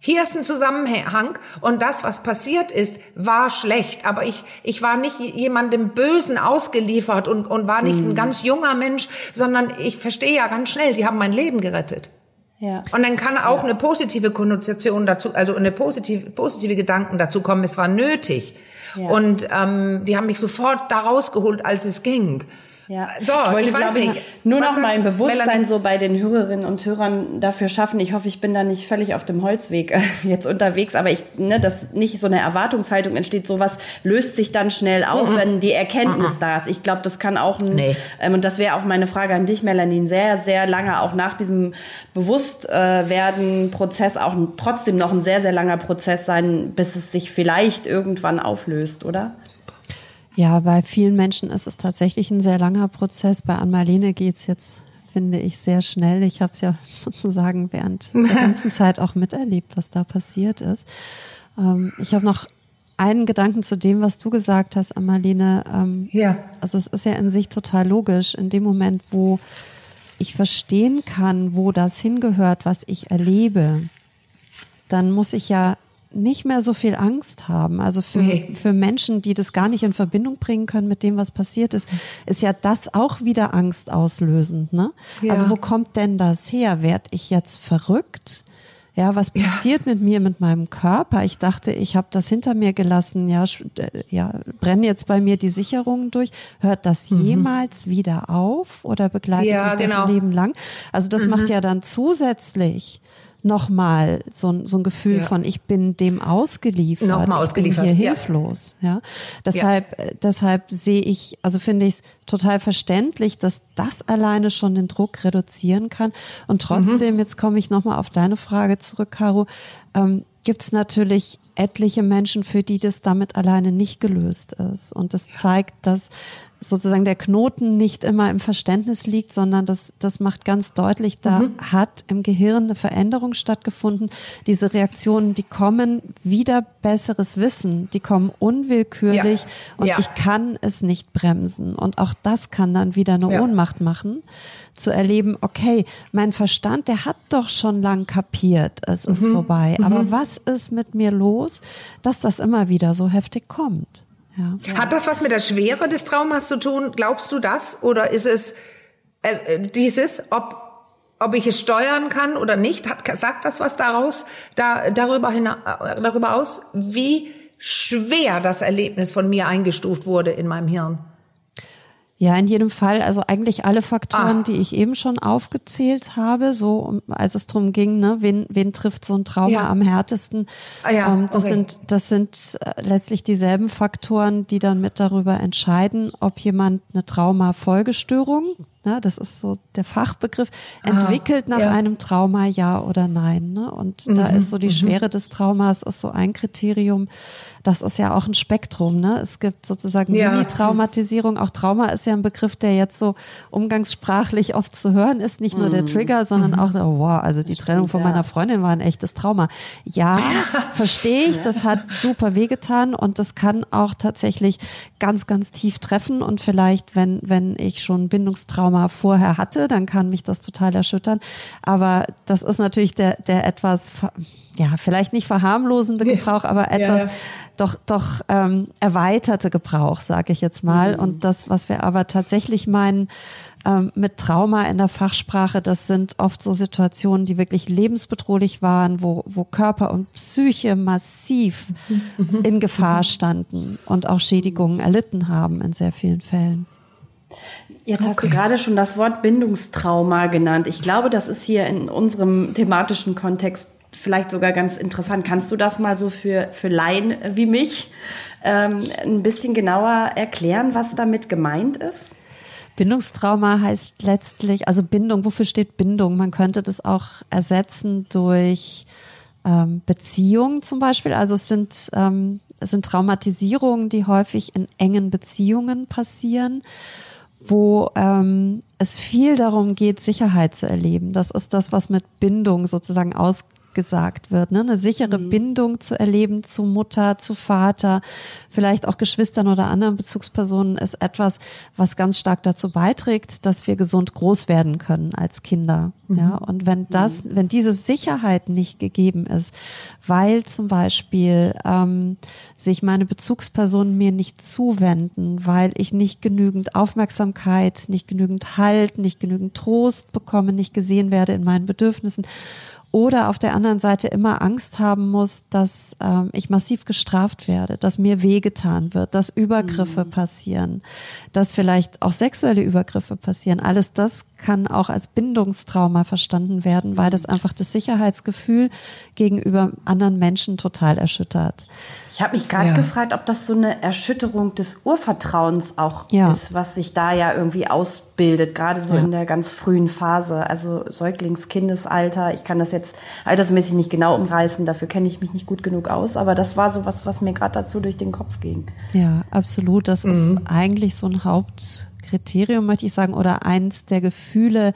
Hier ist ein Zusammenhang und das, was passiert ist, war schlecht. Aber ich, ich war nicht jemandem Bösen ausgeliefert und, und war nicht mhm. ein ganz junger Mensch, sondern ich verstehe ja ganz schnell, die haben mein Leben gerettet. Ja. Und dann kann auch ja. eine positive Konnotation dazu, also eine positive, positive Gedanken dazu kommen. Es war nötig. Ja. Und ähm, die haben mich sofort da rausgeholt, als es ging. Ja. So, ich wollte, ich weiß nicht. nur noch mal ein Bewusstsein Melanie? so bei den Hörerinnen und Hörern dafür schaffen. Ich hoffe, ich bin da nicht völlig auf dem Holzweg äh, *laughs* jetzt unterwegs, aber ich, ne, dass nicht so eine Erwartungshaltung entsteht. Sowas löst sich dann schnell auf, mhm. wenn die Erkenntnis mhm. da ist. Ich glaube, das kann auch, ein, nee. ähm, und das wäre auch meine Frage an dich, Melanie, sehr, sehr lange, auch nach diesem Bewusstwerden-Prozess, auch ein, trotzdem noch ein sehr, sehr langer Prozess sein, bis es sich vielleicht irgendwann auflöst, oder? Ja, bei vielen Menschen ist es tatsächlich ein sehr langer Prozess. Bei Ann-Marlene geht's jetzt, finde ich, sehr schnell. Ich habe es ja *laughs* sozusagen während der *laughs* ganzen Zeit auch miterlebt, was da passiert ist. Ähm, ich habe noch einen Gedanken zu dem, was du gesagt hast, Ann-Marlene. Ähm, ja. Also es ist ja in sich total logisch. In dem Moment, wo ich verstehen kann, wo das hingehört, was ich erlebe, dann muss ich ja nicht mehr so viel Angst haben. Also für, nee. für Menschen, die das gar nicht in Verbindung bringen können mit dem, was passiert ist, ist ja das auch wieder Angst auslösend. Ne? Ja. Also wo kommt denn das her? Werd ich jetzt verrückt? Ja, was passiert ja. mit mir, mit meinem Körper? Ich dachte, ich habe das hinter mir gelassen. Ja, ja, brennen jetzt bei mir die Sicherungen durch. Hört das mhm. jemals wieder auf oder begleitet ja, mich das genau. Leben lang? Also das mhm. macht ja dann zusätzlich nochmal so, so ein Gefühl ja. von, ich bin dem ausgeliefert. Nochmal ausgeliefert. Ich bin hier hilflos. Ja. Deshalb, ja. deshalb sehe ich, also finde ich es total verständlich, dass das alleine schon den Druck reduzieren kann. Und trotzdem, mhm. jetzt komme ich nochmal auf deine Frage zurück, Caro, ähm, gibt es natürlich etliche Menschen, für die das damit alleine nicht gelöst ist. Und das zeigt, dass sozusagen der Knoten nicht immer im Verständnis liegt, sondern das, das macht ganz deutlich, da mhm. hat im Gehirn eine Veränderung stattgefunden. Diese Reaktionen, die kommen wieder besseres Wissen, die kommen unwillkürlich ja. und ja. ich kann es nicht bremsen. Und auch das kann dann wieder eine ja. Ohnmacht machen, zu erleben, okay, mein Verstand, der hat doch schon lang kapiert, es ist mhm. vorbei. Aber mhm. was ist mit mir los, dass das immer wieder so heftig kommt? Ja. Hat das was mit der Schwere des Traumas zu tun? Glaubst du das? Oder ist es äh, dieses, ob, ob ich es steuern kann oder nicht? Hat, sagt das was daraus, da, darüber, hin, äh, darüber aus, wie schwer das Erlebnis von mir eingestuft wurde in meinem Hirn? Ja, in jedem Fall. Also eigentlich alle Faktoren, ah. die ich eben schon aufgezählt habe, so als es drum ging, ne, wen, wen trifft so ein Trauma ja. am härtesten. Ah, ja. Ähm, das okay. sind das sind äh, letztlich dieselben Faktoren, die dann mit darüber entscheiden, ob jemand eine Traumafolgestörung Ne? Das ist so der Fachbegriff. Entwickelt ah, nach ja. einem Trauma, ja oder nein. Ne? Und mhm, da ist so die mhm. Schwere des Traumas, ist so ein Kriterium. Das ist ja auch ein Spektrum. Ne? Es gibt sozusagen ja. Mini-Traumatisierung. Auch Trauma ist ja ein Begriff, der jetzt so umgangssprachlich oft zu hören ist. Nicht nur mhm. der Trigger, sondern mhm. auch, oh, wow, also die das Trennung stimmt, von meiner Freundin war ein echtes Trauma. Ja, verstehe ich. Das hat super wehgetan und das kann auch tatsächlich ganz, ganz tief treffen. Und vielleicht, wenn, wenn ich schon Bindungstrauma Trauma vorher hatte, dann kann mich das total erschüttern. Aber das ist natürlich der, der etwas, ja, vielleicht nicht verharmlosende Gebrauch, aber etwas ja, ja. doch, doch ähm, erweiterte Gebrauch, sage ich jetzt mal. Mhm. Und das, was wir aber tatsächlich meinen, ähm, mit Trauma in der Fachsprache, das sind oft so Situationen, die wirklich lebensbedrohlich waren, wo, wo Körper und Psyche massiv mhm. in Gefahr standen und auch Schädigungen erlitten haben in sehr vielen Fällen. Jetzt okay. hast du gerade schon das Wort Bindungstrauma genannt. Ich glaube, das ist hier in unserem thematischen Kontext vielleicht sogar ganz interessant. Kannst du das mal so für, für Laien wie mich ähm, ein bisschen genauer erklären, was damit gemeint ist? Bindungstrauma heißt letztlich, also Bindung, wofür steht Bindung? Man könnte das auch ersetzen durch ähm, Beziehungen zum Beispiel. Also es sind, ähm, es sind Traumatisierungen, die häufig in engen Beziehungen passieren wo ähm, es viel darum geht, Sicherheit zu erleben. Das ist das, was mit Bindung sozusagen aus gesagt wird. Ne? Eine sichere mhm. Bindung zu erleben zu Mutter, zu Vater, vielleicht auch Geschwistern oder anderen Bezugspersonen ist etwas, was ganz stark dazu beiträgt, dass wir gesund groß werden können als Kinder. Mhm. Ja, und wenn das, mhm. wenn diese Sicherheit nicht gegeben ist, weil zum Beispiel ähm, sich meine Bezugspersonen mir nicht zuwenden, weil ich nicht genügend Aufmerksamkeit, nicht genügend Halt, nicht genügend Trost bekomme, nicht gesehen werde in meinen Bedürfnissen oder auf der anderen Seite immer Angst haben muss, dass ähm, ich massiv gestraft werde, dass mir wehgetan wird, dass Übergriffe mhm. passieren, dass vielleicht auch sexuelle Übergriffe passieren. Alles das kann auch als Bindungstrauma verstanden werden, weil das einfach das Sicherheitsgefühl gegenüber anderen Menschen total erschüttert. Ich habe mich gerade ja. gefragt, ob das so eine Erschütterung des Urvertrauens auch ja. ist, was sich da ja irgendwie ausbildet, gerade so ja. in der ganz frühen Phase, also Säuglings-, Kindesalter. Ich kann das jetzt altersmäßig nicht genau umreißen, dafür kenne ich mich nicht gut genug aus, aber das war so was, was mir gerade dazu durch den Kopf ging. Ja, absolut. Das mhm. ist eigentlich so ein Hauptkriterium, möchte ich sagen, oder eins der Gefühle,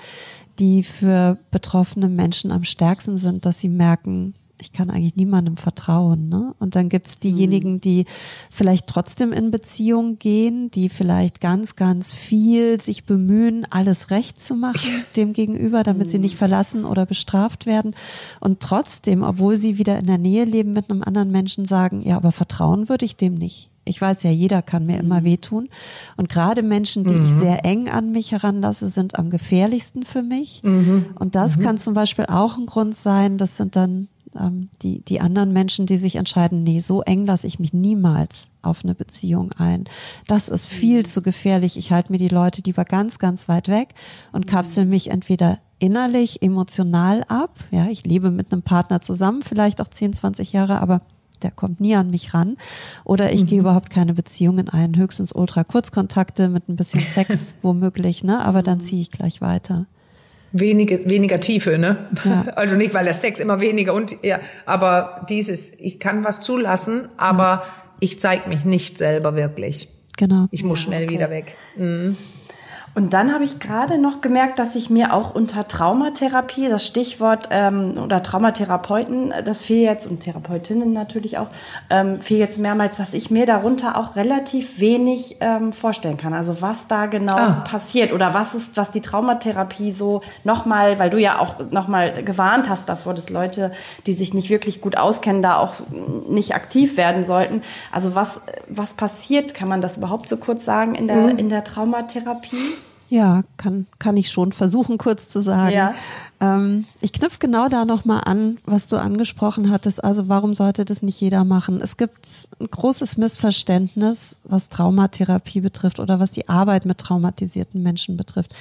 die für betroffene Menschen am stärksten sind, dass sie merken, ich kann eigentlich niemandem vertrauen. Ne? Und dann gibt's diejenigen, mhm. die vielleicht trotzdem in Beziehung gehen, die vielleicht ganz, ganz viel sich bemühen, alles recht zu machen *laughs* dem Gegenüber, damit sie nicht mhm. verlassen oder bestraft werden. Und trotzdem, obwohl sie wieder in der Nähe leben mit einem anderen Menschen, sagen, ja, aber vertrauen würde ich dem nicht. Ich weiß ja, jeder kann mir immer mhm. wehtun. Und gerade Menschen, die mhm. ich sehr eng an mich heranlasse, sind am gefährlichsten für mich. Mhm. Und das mhm. kann zum Beispiel auch ein Grund sein. Das sind dann ähm, die, die anderen Menschen, die sich entscheiden, nee, so eng lasse ich mich niemals auf eine Beziehung ein. Das ist viel mhm. zu gefährlich. Ich halte mir die Leute lieber ganz, ganz weit weg und kapsel mich entweder innerlich, emotional ab. Ja, ich lebe mit einem Partner zusammen, vielleicht auch 10, 20 Jahre, aber der kommt nie an mich ran. Oder ich mhm. gehe überhaupt keine Beziehungen ein, höchstens ultra Kurzkontakte mit ein bisschen *laughs* Sex womöglich, ne? Aber dann mhm. ziehe ich gleich weiter wenige, weniger Tiefe, ne? Ja. *laughs* Also nicht, weil der Sex immer weniger und ja, aber dieses, ich kann was zulassen, aber ja. ich zeige mich nicht selber wirklich. genau. Ich muss schnell okay. wieder weg. Mhm. Und dann habe ich gerade noch gemerkt, dass ich mir auch unter Traumatherapie, das Stichwort ähm, oder Traumatherapeuten, das fiel jetzt, und Therapeutinnen natürlich auch, ähm, fiel jetzt mehrmals, dass ich mir darunter auch relativ wenig ähm, vorstellen kann. Also was da genau Ah. passiert oder was ist, was die Traumatherapie so nochmal, weil du ja auch nochmal gewarnt hast davor, dass Leute, die sich nicht wirklich gut auskennen, da auch nicht aktiv werden sollten. Also was, was passiert, kann man das überhaupt so kurz sagen in der, in der Traumatherapie? Ja, kann, kann ich schon versuchen, kurz zu sagen. Ja. Ähm, ich knüpfe genau da nochmal an, was du angesprochen hattest. Also warum sollte das nicht jeder machen? Es gibt ein großes Missverständnis, was Traumatherapie betrifft oder was die Arbeit mit traumatisierten Menschen betrifft.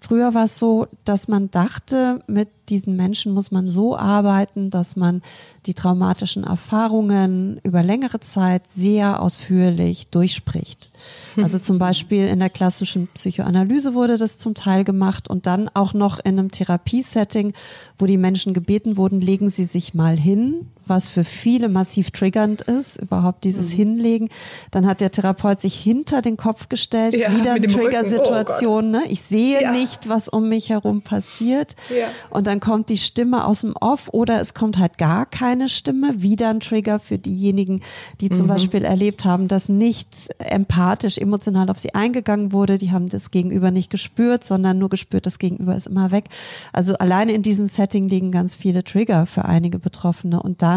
Früher war es so, dass man dachte, mit diesen Menschen muss man so arbeiten, dass man die traumatischen Erfahrungen über längere Zeit sehr ausführlich durchspricht. Also zum Beispiel in der klassischen Psychoanalyse wurde das zum Teil gemacht und dann auch noch in einem Therapiesetting, wo die Menschen gebeten wurden, legen Sie sich mal hin, was für viele massiv triggernd ist, überhaupt dieses Mhm. Hinlegen. Dann hat der Therapeut sich hinter den Kopf gestellt, Ja, wieder Rücken. Oh Triggersituation. ne? Ich sehe Ja. nicht, was um mich herum passiert. Ja. Und dann kommt die Stimme aus dem Off oder es kommt halt gar keine Stimme. Wieder ein Trigger für diejenigen, die Mhm. zum Beispiel erlebt haben, dass nicht empathisch, emotional auf sie eingegangen wurde. Die haben das Gegenüber nicht gespürt, sondern nur gespürt, das Gegenüber ist immer weg. Also alleine in diesem Setting liegen ganz viele Trigger für einige Betroffene. Und dann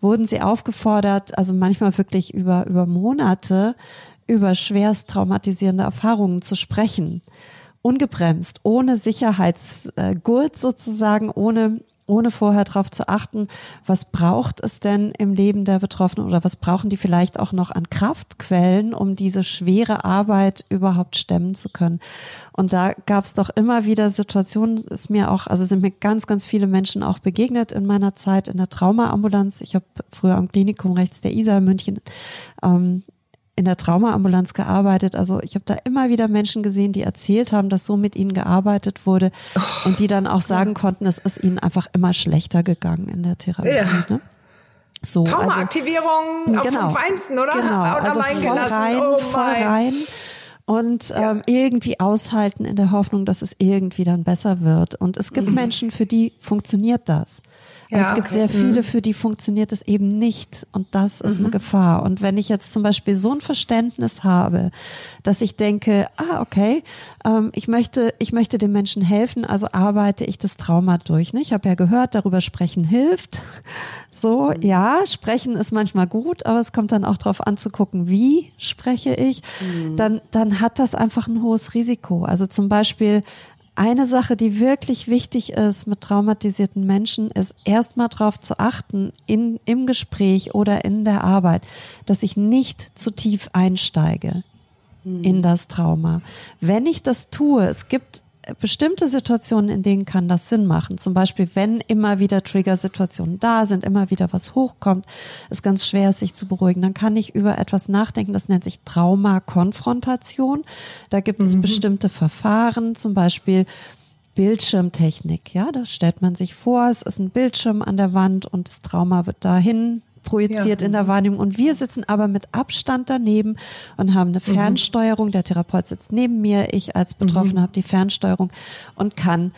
wurden sie aufgefordert, also manchmal wirklich über, über Monate, über schwerst traumatisierende Erfahrungen zu sprechen. Ungebremst, ohne Sicherheitsgurt sozusagen, ohne ohne vorher darauf zu achten, was braucht es denn im Leben der Betroffenen oder was brauchen die vielleicht auch noch an Kraftquellen, um diese schwere Arbeit überhaupt stemmen zu können. Und da gab es doch immer wieder Situationen, ist mir auch, also sind mir ganz, ganz viele Menschen auch begegnet in meiner Zeit in der Traumaambulanz. Ich habe früher am Klinikum rechts der ISA in München ähm, in der Traumaambulanz gearbeitet. Also ich habe da immer wieder Menschen gesehen, die erzählt haben, dass so mit ihnen gearbeitet wurde und die dann auch sagen konnten, es ist ihnen einfach immer schlechter gegangen in der Therapie. Ja. Ne? So, also, Traumaaktivierung auch vom Feinsten, oder? Genau, Und also voll rein, oh voll rein. Und ähm, irgendwie aushalten in der Hoffnung, dass es irgendwie dann besser wird. Und es gibt Menschen, für die funktioniert das. Mhm. Ja, es gibt okay. sehr viele, für die funktioniert es eben nicht. Und das ist Mhm. eine Gefahr. Und wenn ich jetzt zum Beispiel so ein Verständnis habe, dass ich denke, ah, okay, ähm, ich möchte, ich möchte dem Menschen helfen, also arbeite ich das Trauma durch. Ne? Ich habe ja gehört, darüber sprechen hilft. *laughs* So, ja, sprechen ist manchmal gut, aber es kommt dann auch darauf an zu gucken, wie spreche ich. Dann, dann hat das einfach ein hohes Risiko. Also zum Beispiel eine Sache, die wirklich wichtig ist mit traumatisierten Menschen, ist erstmal darauf zu achten, in, im Gespräch oder in der Arbeit, dass ich nicht zu tief einsteige in das Trauma. Wenn ich das tue, es gibt bestimmte Situationen, in denen kann das Sinn machen. Zum Beispiel, wenn immer wieder Trigger-Situationen da sind, immer wieder was hochkommt, ist ganz schwer, sich zu beruhigen. Dann kann ich über etwas nachdenken, das nennt sich Trauma-Konfrontation. Da gibt es bestimmte Verfahren, zum Beispiel Bildschirmtechnik. Ja, da stellt man sich vor, es ist ein Bildschirm an der Wand und das Trauma wird dahin projiziert Ja. in der Wahrnehmung. Und wir sitzen aber mit Abstand daneben und haben eine Fernsteuerung. Der Therapeut sitzt neben mir, ich als Betroffene habe die Fernsteuerung und kann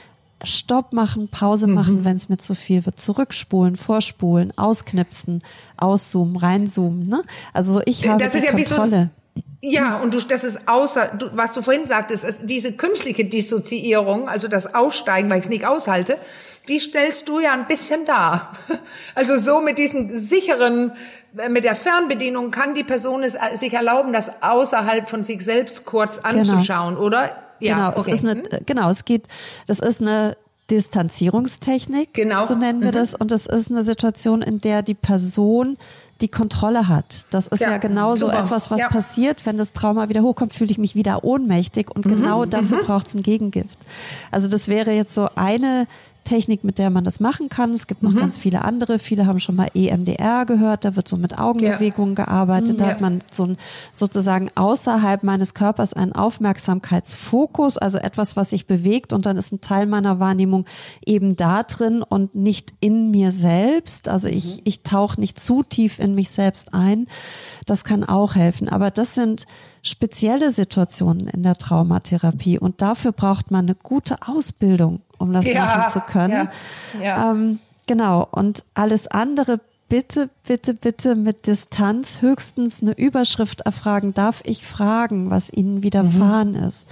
Stopp machen, Pause machen, wenn es mir zu viel wird, zurückspulen, vorspulen, ausknipsen, auszoomen, reinzoomen. Ne? Also so, ich habe Das die ist ja wie so ein- Kontrolle. Ja, und du, das ist außer, du, was du vorhin sagtest, ist diese künstliche Dissoziierung, also das Aussteigen, weil ich es nicht aushalte, die stellst du ja ein bisschen dar. *laughs* Also so mit diesen sicheren, äh, mit der Fernbedienung kann die Person es äh, sich erlauben, das außerhalb von sich selbst kurz anzuschauen, oder? genau, okay. es ist eine, genau, es geht, das ist eine Distanzierungstechnik, Genau. so nennen wir das, und das ist eine Situation, in der die Person die Kontrolle hat. Das ist ja, Ja, genau so etwas, was Ja. passiert, wenn das Trauma wieder hochkommt, fühle ich mich wieder ohnmächtig und genau dazu braucht es ein Gegengift. Also das wäre jetzt so eine Technik, mit der man das machen kann. Es gibt noch ganz viele andere. Viele haben schon mal EMDR gehört. Da wird so mit Augenbewegungen gearbeitet. Da Ja. hat man so ein, sozusagen außerhalb meines Körpers einen Aufmerksamkeitsfokus, also etwas, was sich bewegt und dann ist ein Teil meiner Wahrnehmung eben da drin und nicht in mir selbst. Also ich, Mhm. ich tauche nicht zu tief in mich selbst ein. Das kann auch helfen. Aber das sind spezielle Situationen in der Traumatherapie und dafür braucht man eine gute Ausbildung, um das ja, machen zu können. Ja, ja. Ähm, genau. Und alles andere bitte, bitte, bitte mit Distanz höchstens eine Überschrift erfragen. Darf ich fragen, was Ihnen widerfahren mhm. ist?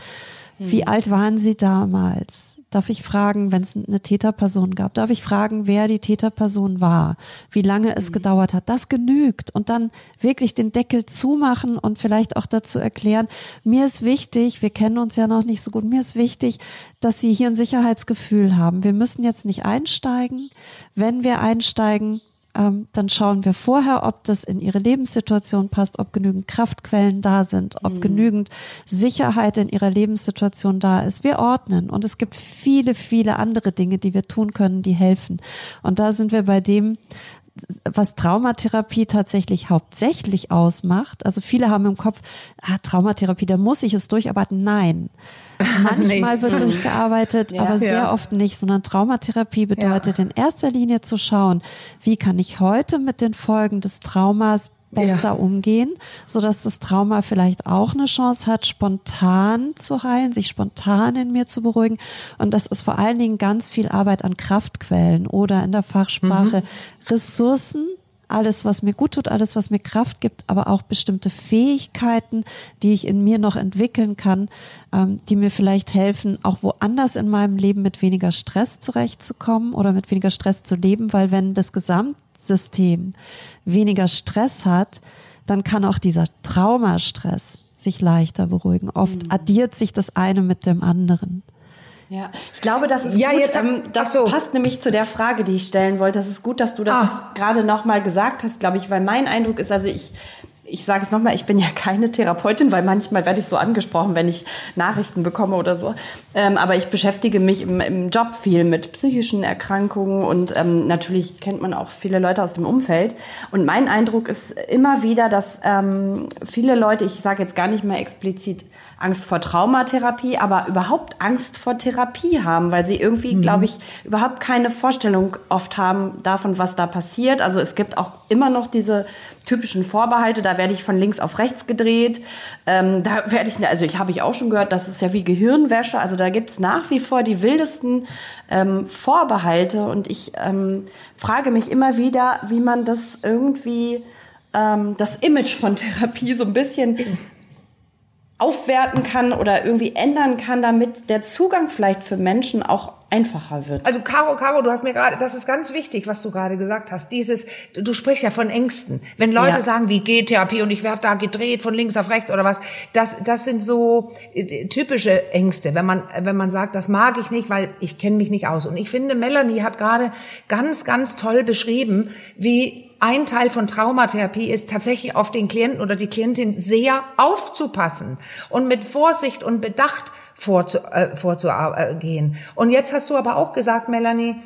Wie mhm. alt waren Sie damals? Darf ich fragen, wenn es eine Täterperson gab, darf ich fragen, wer die Täterperson war, wie lange es mhm. gedauert hat? Das genügt. Und dann wirklich den Deckel zumachen und vielleicht auch dazu erklären, mir ist wichtig, wir kennen uns ja noch nicht so gut, mir ist wichtig, dass Sie hier ein Sicherheitsgefühl haben. Wir müssen jetzt nicht einsteigen. Wenn wir einsteigen, ähm, dann schauen wir vorher, ob das in ihre Lebenssituation passt, ob genügend Kraftquellen da sind, ob mhm. genügend Sicherheit in ihrer Lebenssituation da ist. Wir ordnen und es gibt viele, viele andere Dinge, die wir tun können, die helfen. Und da sind wir bei dem, was Traumatherapie tatsächlich hauptsächlich ausmacht. Also viele haben im Kopf, ah, Traumatherapie, da muss ich es durcharbeiten. Nein. *laughs* Manchmal nee. wird durchgearbeitet, ja. aber sehr ja. oft nicht, sondern Traumatherapie bedeutet ja. in erster Linie zu schauen, wie kann ich heute mit den Folgen des Traumas besser ja. umgehen, so dass das Trauma vielleicht auch eine Chance hat, spontan zu heilen, sich spontan in mir zu beruhigen. Und das ist vor allen Dingen ganz viel Arbeit an Kraftquellen oder in der Fachsprache mhm. Ressourcen, alles, was mir gut tut, alles, was mir Kraft gibt, aber auch bestimmte Fähigkeiten, die ich in mir noch entwickeln kann, ähm, die mir vielleicht helfen, auch woanders in meinem Leben mit weniger Stress zurechtzukommen oder mit weniger Stress zu leben, weil wenn das Gesamtsystem weniger Stress hat, dann kann auch dieser Traumastress sich leichter beruhigen. Oft mhm. addiert sich das eine mit dem anderen. Ja, ich glaube, das ist ja, gut. Jetzt, ähm, das so. passt nämlich zu der Frage, die ich stellen wollte. Das ist gut, dass du das ah. gerade nochmal gesagt hast, glaube ich, weil mein Eindruck ist, also ich ich sage es nochmal, ich bin ja *laughs* keine Therapeutin, weil manchmal werde ich so angesprochen, wenn ich Nachrichten bekomme oder so. Ähm, aber ich beschäftige mich im, im, Job viel mit psychischen Erkrankungen und ähm, natürlich kennt man auch viele Leute aus dem Umfeld. Und mein Eindruck ist immer wieder, dass ähm, viele Leute, ich sage jetzt gar nicht mehr explizit Angst vor Traumatherapie, aber überhaupt Angst vor Therapie haben, weil sie irgendwie, mhm. glaube ich, überhaupt keine Vorstellung oft haben davon, was da passiert. Also es gibt auch immer noch diese typischen Vorbehalte, da werde ich von links auf rechts gedreht. Ähm, da werde ich, also ich habe ich auch schon gehört, das ist ja wie Gehirnwäsche. Also da gibt es nach wie vor die wildesten ähm, Vorbehalte und ich ähm, frage mich immer wieder, wie man das irgendwie ähm, das Image von Therapie so ein bisschen *laughs* aufwerten kann oder irgendwie ändern kann, damit der Zugang vielleicht für Menschen auch einfacher wird. Also Caro, Caro, du hast mir gerade, das ist ganz wichtig, was du gerade gesagt hast. Dieses, du sprichst ja von Ängsten. Wenn Leute ja. sagen, wie geht Therapie und ich werde da gedreht von links auf rechts oder was, das, das sind so äh, typische Ängste. Wenn man, wenn man sagt, das mag ich nicht, weil ich kenne mich nicht aus. Und ich finde, Melanie hat gerade ganz, ganz toll beschrieben, wie ein Teil von Traumatherapie ist tatsächlich auf den Klienten oder die Klientin sehr aufzupassen und mit Vorsicht und Bedacht vorzu, äh, vorzugehen. Und jetzt hast du aber auch gesagt, Melanie,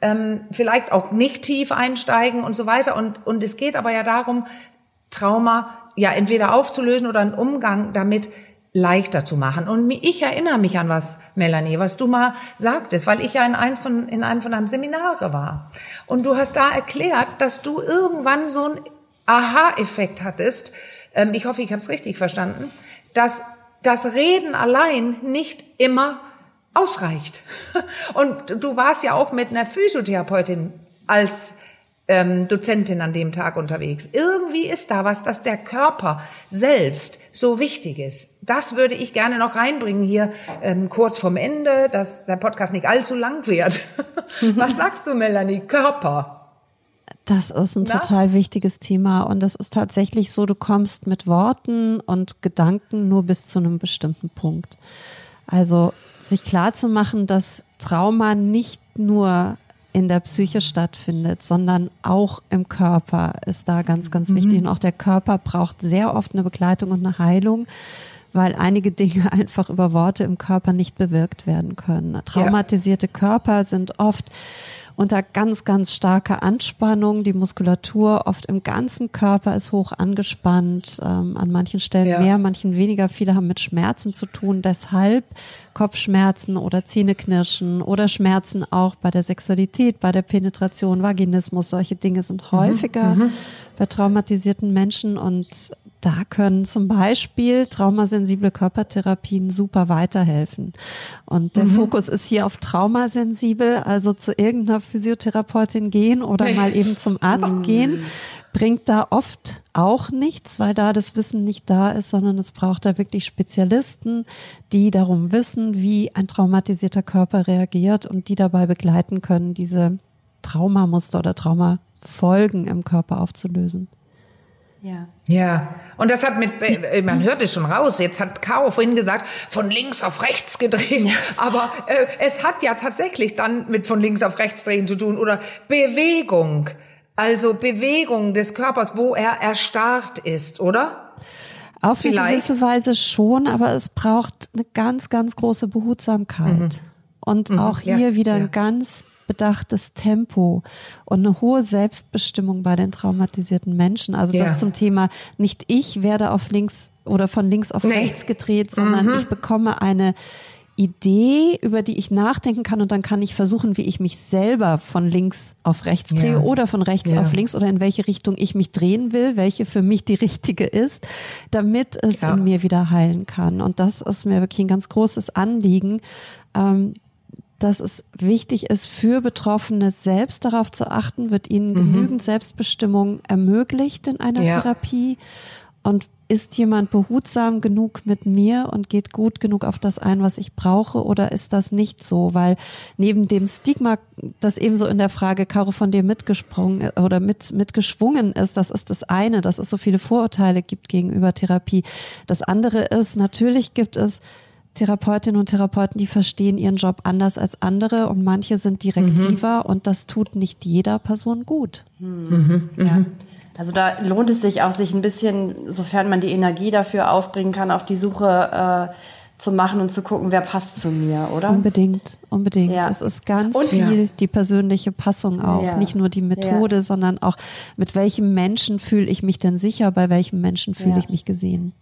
ähm, vielleicht auch nicht tief einsteigen und so weiter. Und, und es geht aber ja darum, Trauma ja entweder aufzulösen oder einen Umgang damit leichter zu machen. Und ich erinnere mich an was, Melanie, was du mal sagtest, weil ich ja in einem von, in einem von deinem Seminare war. Und du hast da erklärt, dass du irgendwann so einen Aha-Effekt hattest. Ähm, ich hoffe, ich habe es richtig verstanden, dass das Reden allein nicht immer ausreicht. *laughs* Und du warst ja auch mit einer Physiotherapeutin als ähm, Dozentin an dem Tag unterwegs. Irgendwie ist da was, dass der Körper selbst so wichtig ist. Das würde ich gerne noch reinbringen hier ähm, kurz vorm Ende, dass der Podcast nicht allzu lang wird. *laughs* was sagst du, Melanie? Körper. Das ist ein Na? total wichtiges Thema und es ist tatsächlich so, du kommst mit Worten und Gedanken nur bis zu einem bestimmten Punkt. Also sich klar zu machen, dass Trauma nicht nur in der Psyche stattfindet, sondern auch im Körper ist da ganz, ganz mhm. wichtig. Und auch der Körper braucht sehr oft eine Begleitung und eine Heilung, weil einige *laughs* Dinge einfach über Worte im Körper nicht bewirkt werden können. Traumatisierte ja. Körper sind oft unter ganz, ganz starker Anspannung. Die Muskulatur oft im ganzen Körper ist hoch angespannt, ähm, an manchen Stellen ja. mehr, manchen weniger. Viele haben mit Schmerzen zu tun. Deshalb Kopfschmerzen oder Zähneknirschen oder Schmerzen auch bei der Sexualität, bei der Penetration, Vaginismus. Solche Dinge sind mhm. häufiger mhm. bei traumatisierten Menschen und da können zum Beispiel traumasensible Körpertherapien super weiterhelfen. Und der mhm. Fokus ist hier auf traumasensibel, also zu irgendeiner Physiotherapeutin gehen oder mal eben zum Arzt mhm. gehen, bringt da oft auch nichts, weil da das Wissen nicht da ist, sondern es braucht da wirklich Spezialisten, die darum wissen, wie ein traumatisierter Körper reagiert und die dabei begleiten können, diese Traumamuster oder Traumafolgen im Körper aufzulösen. Ja. Ja. Und das hat mit, äh, man hört es schon raus, jetzt hat Caro vorhin gesagt, von links auf rechts gedreht. Ja. Aber äh, es hat ja tatsächlich dann mit von links auf rechts drehen zu tun oder Bewegung. Also Bewegung des Körpers, wo er erstarrt ist, oder? Auf Vielleicht. eine gewisse Weise schon, aber es braucht eine ganz, ganz große Behutsamkeit. Mhm. Und mhm. auch hier ja. wieder ein ganz bedachtes Tempo und eine hohe Selbstbestimmung bei den traumatisierten Menschen. Also ja. das zum Thema, nicht ich werde auf links oder von links auf nee. rechts gedreht, sondern mhm. ich bekomme eine Idee, über die ich nachdenken kann und dann kann ich versuchen, wie ich mich selber von links auf rechts drehe ja. oder von rechts ja. auf links oder in welche Richtung ich mich drehen will, welche für mich die richtige ist, damit es ja. in mir wieder heilen kann. Und das ist mir wirklich ein ganz großes Anliegen, ähm, dass es wichtig ist, für Betroffene selbst darauf zu achten, wird ihnen mhm. genügend Selbstbestimmung ermöglicht in einer ja. Therapie und ist jemand behutsam genug mit mir und geht gut genug auf das ein, was ich brauche, oder ist das nicht so? Weil neben dem Stigma, das ebenso in der Frage, Caro, von dir mitgesprungen oder mit, mitgeschwungen ist, das ist das eine, dass es so viele Vorurteile gibt gegenüber Therapie. Das andere ist, natürlich gibt es Therapeutinnen und Therapeuten, die verstehen ihren Job anders als andere und manche sind direktiver mhm. und das tut nicht jeder Person gut. Mhm. Mhm. Ja. Also da lohnt es sich auch, sich ein bisschen, sofern man die Energie dafür aufbringen kann, auf die Suche äh, zu machen und zu gucken, wer passt zu mir, oder? Unbedingt, unbedingt. Ja. Es ist ganz und, viel ja. die persönliche Passung auch. Ja. Nicht nur die Methode, ja. sondern auch mit welchem Menschen fühle ich mich denn sicher, bei welchem Menschen fühle ich mich gesehen.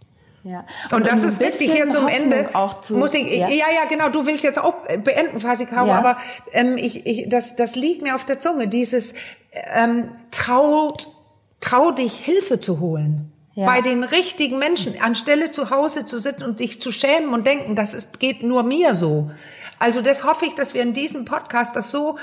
Ja. Und, und das ist wichtig hier zum Ende. Auch zu, muss ich, ja. ja, ja, genau. Du willst jetzt auch beenden, Caro, ja. aber ähm, ich, ich, das, das liegt mir auf der Zunge. Dieses ähm, traut, trau dich Hilfe zu holen. Ja. Bei den richtigen Menschen, anstelle zu Hause zu sitzen und dich zu schämen und denken, das ist, geht nur mir so. Also das hoffe ich, dass wir in diesem Podcast das so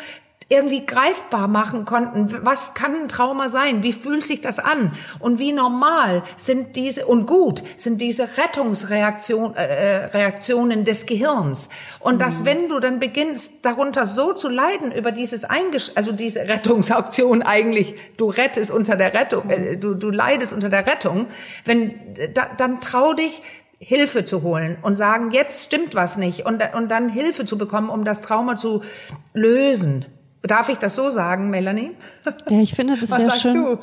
irgendwie greifbar machen konnten. Was kann ein Trauma sein? Wie fühlt sich das an? Und wie normal sind diese und gut sind diese Rettungsreaktionen äh, Reaktionen des Gehirns? Und dass mhm. wenn du dann beginnst darunter so zu leiden über dieses Eingesch also diese Rettungsaktion eigentlich, du rettest unter der Rettung, äh, du du leidest unter der Rettung, wenn da, dann trau dich Hilfe zu holen und sagen, jetzt stimmt was nicht und, und dann Hilfe zu bekommen, um das Trauma zu lösen. Darf ich das so sagen, Melanie? *laughs* Ja, ich finde das Was sehr schön. Du?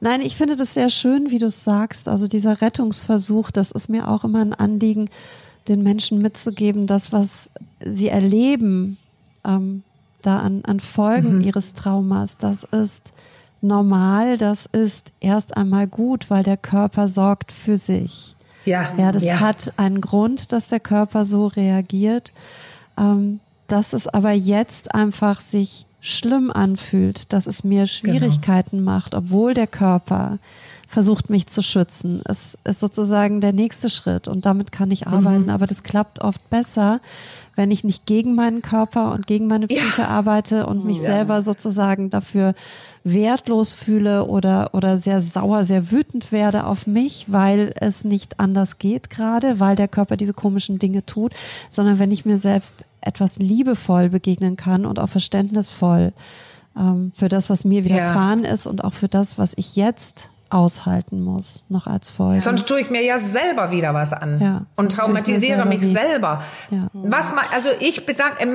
Nein, ich finde das sehr schön, wie du es sagst. Also dieser Rettungsversuch, das ist mir auch immer ein Anliegen, den Menschen mitzugeben, das, was sie erleben, ähm, da an, an Folgen mhm. ihres Traumas, das ist normal, das ist erst einmal gut, weil der Körper sorgt für sich. Ja, ja das ja. hat einen Grund, dass der Körper so reagiert. Ähm, dass es aber jetzt einfach sich schlimm anfühlt, dass es mir Schwierigkeiten genau. macht, obwohl der Körper versucht mich zu schützen. Es ist sozusagen der nächste Schritt und damit kann ich arbeiten, mhm. aber das klappt oft besser, wenn ich nicht gegen meinen Körper und gegen meine Psyche ja. arbeite und mich ja. selber sozusagen dafür wertlos fühle oder, oder sehr sauer, sehr wütend werde auf mich, weil es nicht anders geht gerade, weil der Körper diese komischen Dinge tut, sondern wenn ich mir selbst etwas liebevoll begegnen kann und auch verständnisvoll ähm, für das, was mir widerfahren ja. ist und auch für das, was ich jetzt aushalten muss, noch als Folge. Sonst tue ich mir ja selber wieder was an ja, und traumatisiere mich selber. Ja. Was mal, also ich bedanke,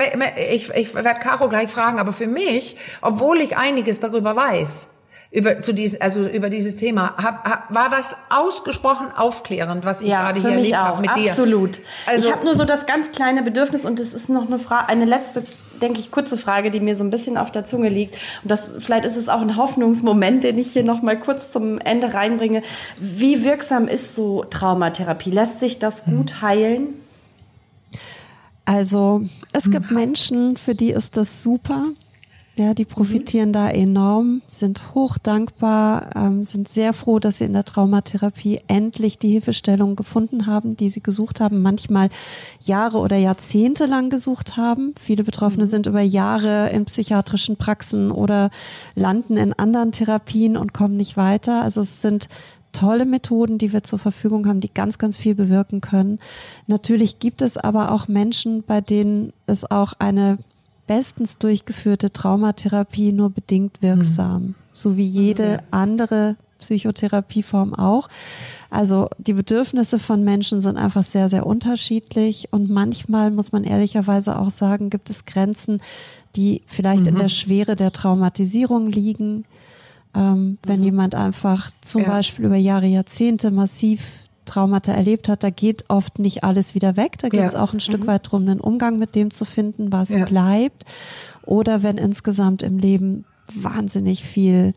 ich, ich werde Caro gleich fragen, aber für mich, obwohl ich einiges darüber weiß, über zu diesem also über dieses Thema hab, hab, war was ausgesprochen aufklärend was ich ja, gerade hier erlebt habe mit dir absolut also ich habe nur so das ganz kleine Bedürfnis und es ist noch eine Frage eine letzte denke ich kurze Frage die mir so ein bisschen auf der Zunge liegt. Und das vielleicht ist es auch ein Hoffnungsmoment den ich hier noch mal kurz zum Ende reinbringe. Wie wirksam ist so Traumatherapie? Lässt sich das hm. gut heilen? Also es gibt hm. Menschen für die ist das super Ja, die profitieren mhm. da enorm, sind hoch dankbar, ähm, sind sehr froh, dass sie in der Traumatherapie endlich die Hilfestellung gefunden haben, die sie gesucht haben, manchmal Jahre oder Jahrzehnte lang gesucht haben. Viele Betroffene mhm. sind über Jahre in psychiatrischen Praxen oder landen in anderen Therapien und kommen nicht weiter. Also es sind tolle Methoden, die wir zur Verfügung haben, die ganz, ganz viel bewirken können. Natürlich gibt es aber auch Menschen, bei denen es auch eine bestens durchgeführte Traumatherapie nur bedingt wirksam, mhm. so wie jede andere Psychotherapieform auch. Also die Bedürfnisse von Menschen sind einfach sehr, sehr unterschiedlich und manchmal muss man ehrlicherweise auch sagen, gibt es Grenzen, die vielleicht mhm. in der Schwere der Traumatisierung liegen. Ähm, wenn mhm. jemand einfach zum ja. Beispiel über Jahre, Jahrzehnte massiv Traumata erlebt hat, da geht oft nicht alles wieder weg. Da geht es ja. auch ein Stück mhm. weit darum, einen Umgang mit dem zu finden, was ja. bleibt. Oder wenn insgesamt im Leben wahnsinnig viel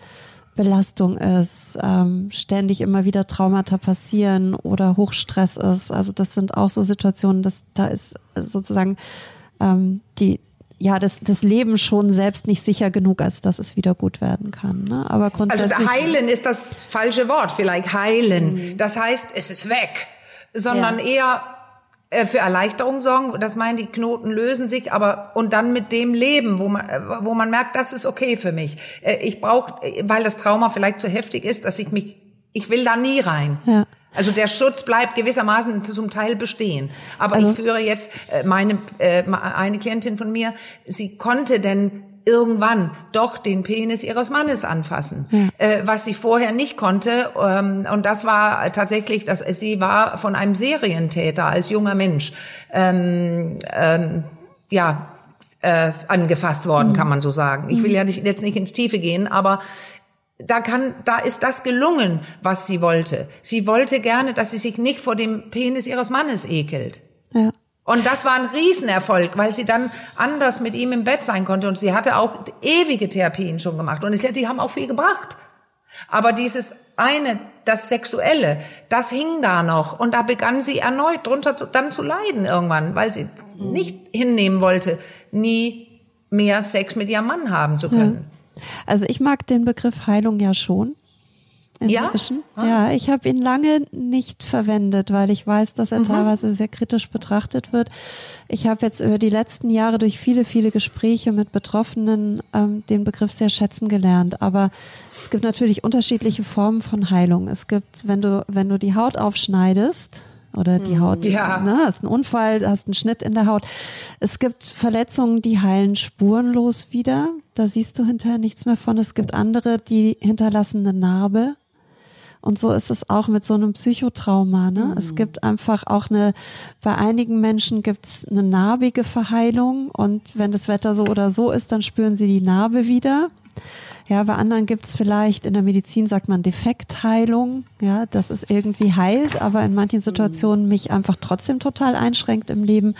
Belastung ist, ähm, ständig immer wieder Traumata passieren oder Hochstress ist. Also das sind auch so Situationen, dass da ist sozusagen ähm, die ja, das, das Leben schon selbst nicht sicher genug, als dass es wieder gut werden kann. Ne? Aber also grundsätzlich. Also heilen ist das falsche Wort, vielleicht heilen. Mhm. Das heißt, es ist weg, sondern ja. eher äh, für Erleichterung sorgen. Das meinen die Knoten lösen sich, aber und dann mit dem leben, wo man, wo man merkt, das ist okay für mich. Äh, ich brauche, weil das Trauma vielleicht zu heftig ist, dass ich mich, ich will da nie rein. Ja. Also der Schutz bleibt gewissermaßen zum Teil bestehen. Aber also, ich führe jetzt äh, meine äh, eine Klientin von mir, sie konnte denn irgendwann doch den Penis ihres Mannes anfassen, ja. äh, was sie vorher nicht konnte. Ähm, und das war tatsächlich, dass sie war von einem Serientäter als junger Mensch, ähm, ähm, ja, äh, angefasst worden, mhm. kann man so sagen. Ich will ja nicht, jetzt nicht ins Tiefe gehen, aber da kann, da ist das gelungen, was sie wollte. Sie wollte gerne, dass sie sich nicht vor dem Penis ihres Mannes ekelt. Ja. Und das war ein Riesenerfolg, weil sie dann anders mit ihm im Bett sein konnte. Und sie hatte auch ewige Therapien schon gemacht. Und die haben auch viel gebracht. Aber dieses eine, das Sexuelle, das hing da noch. Und da begann sie erneut drunter zu, dann zu leiden irgendwann, weil sie nicht hinnehmen wollte, nie mehr Sex mit ihrem Mann haben zu können. Also ich mag den Begriff Heilung ja schon. Inzwischen. Ja, ah. ja ich habe ihn lange nicht verwendet, weil ich weiß, dass er mhm. teilweise sehr kritisch betrachtet wird. Ich habe jetzt über die letzten Jahre durch viele, viele Gespräche mit Betroffenen ähm, den Begriff sehr schätzen gelernt. Aber es gibt natürlich unterschiedliche Formen von Heilung. Es gibt, wenn du, wenn du die Haut aufschneidest, oder die Haut, ja. ne, hast einen Unfall, hast einen Schnitt in der Haut. Es gibt Verletzungen, die heilen spurenlos wieder. Da siehst du hinterher nichts mehr von. Es gibt andere, die hinterlassen eine Narbe. Und so ist es auch mit so einem Psychotrauma. Ne? Mhm. Es gibt einfach auch eine, bei einigen Menschen gibt es eine narbige Verheilung und wenn das Wetter so oder so ist, dann spüren sie die Narbe wieder. Ja, bei anderen gibt es vielleicht, in der Medizin sagt man Defektheilung, ja, dass es irgendwie heilt, aber in manchen Situationen mich einfach trotzdem total einschränkt im Leben.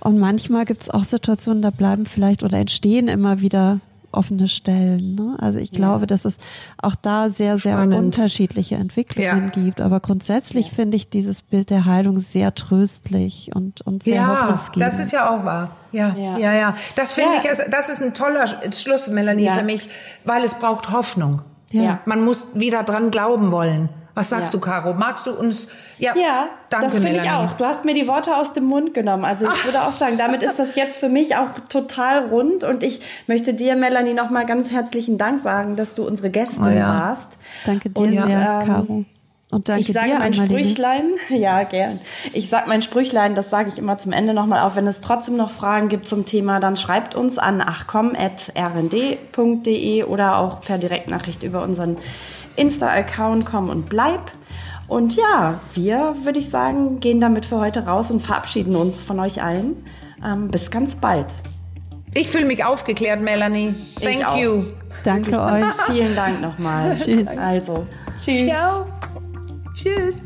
Und manchmal gibt es auch Situationen, da bleiben vielleicht oder entstehen immer wieder offene Stellen. Ne? Also ich glaube, ja. dass es auch da sehr, sehr Spannend. unterschiedliche Entwicklungen ja. gibt. Aber grundsätzlich ja. finde ich dieses Bild der Heilung sehr tröstlich und, und sehr ja, hoffnungsgebend. Das ist ja auch wahr. Ja, ja, ja. ja. Das finde ich, das ist ein toller Schluss, Melanie, für mich, weil es braucht Hoffnung. Ja. Man muss wieder dran glauben wollen. Was sagst ja. du, Caro? Magst du uns? Ja, ja danke, das finde ich auch. Du hast mir die Worte aus dem Mund genommen. Also ich Ach. würde auch sagen, damit ist das jetzt für mich auch total rund. Und ich möchte dir, Melanie, nochmal ganz herzlichen Dank sagen, dass du unsere Gästin oh, ja. warst. Danke dir Und, sehr, ähm, Caro. Und danke ich sage mein Sprüchlein, *laughs* ja, gern. Ich sage mein Sprüchlein, das sage ich immer zum Ende nochmal auf. Wenn es trotzdem noch Fragen gibt zum Thema, dann schreibt uns an achcom.rnd.de oder auch per Direktnachricht über unseren Insta-Account komm und bleib. Und ja, wir, würde ich sagen, gehen damit für heute raus und verabschieden uns von euch allen. Ähm, bis ganz bald. Ich fühle mich aufgeklärt, Melanie. Thank you. Danke *laughs* euch. Vielen Dank nochmal. Tschüss. Also, tschüss. Ciao. Tschüss.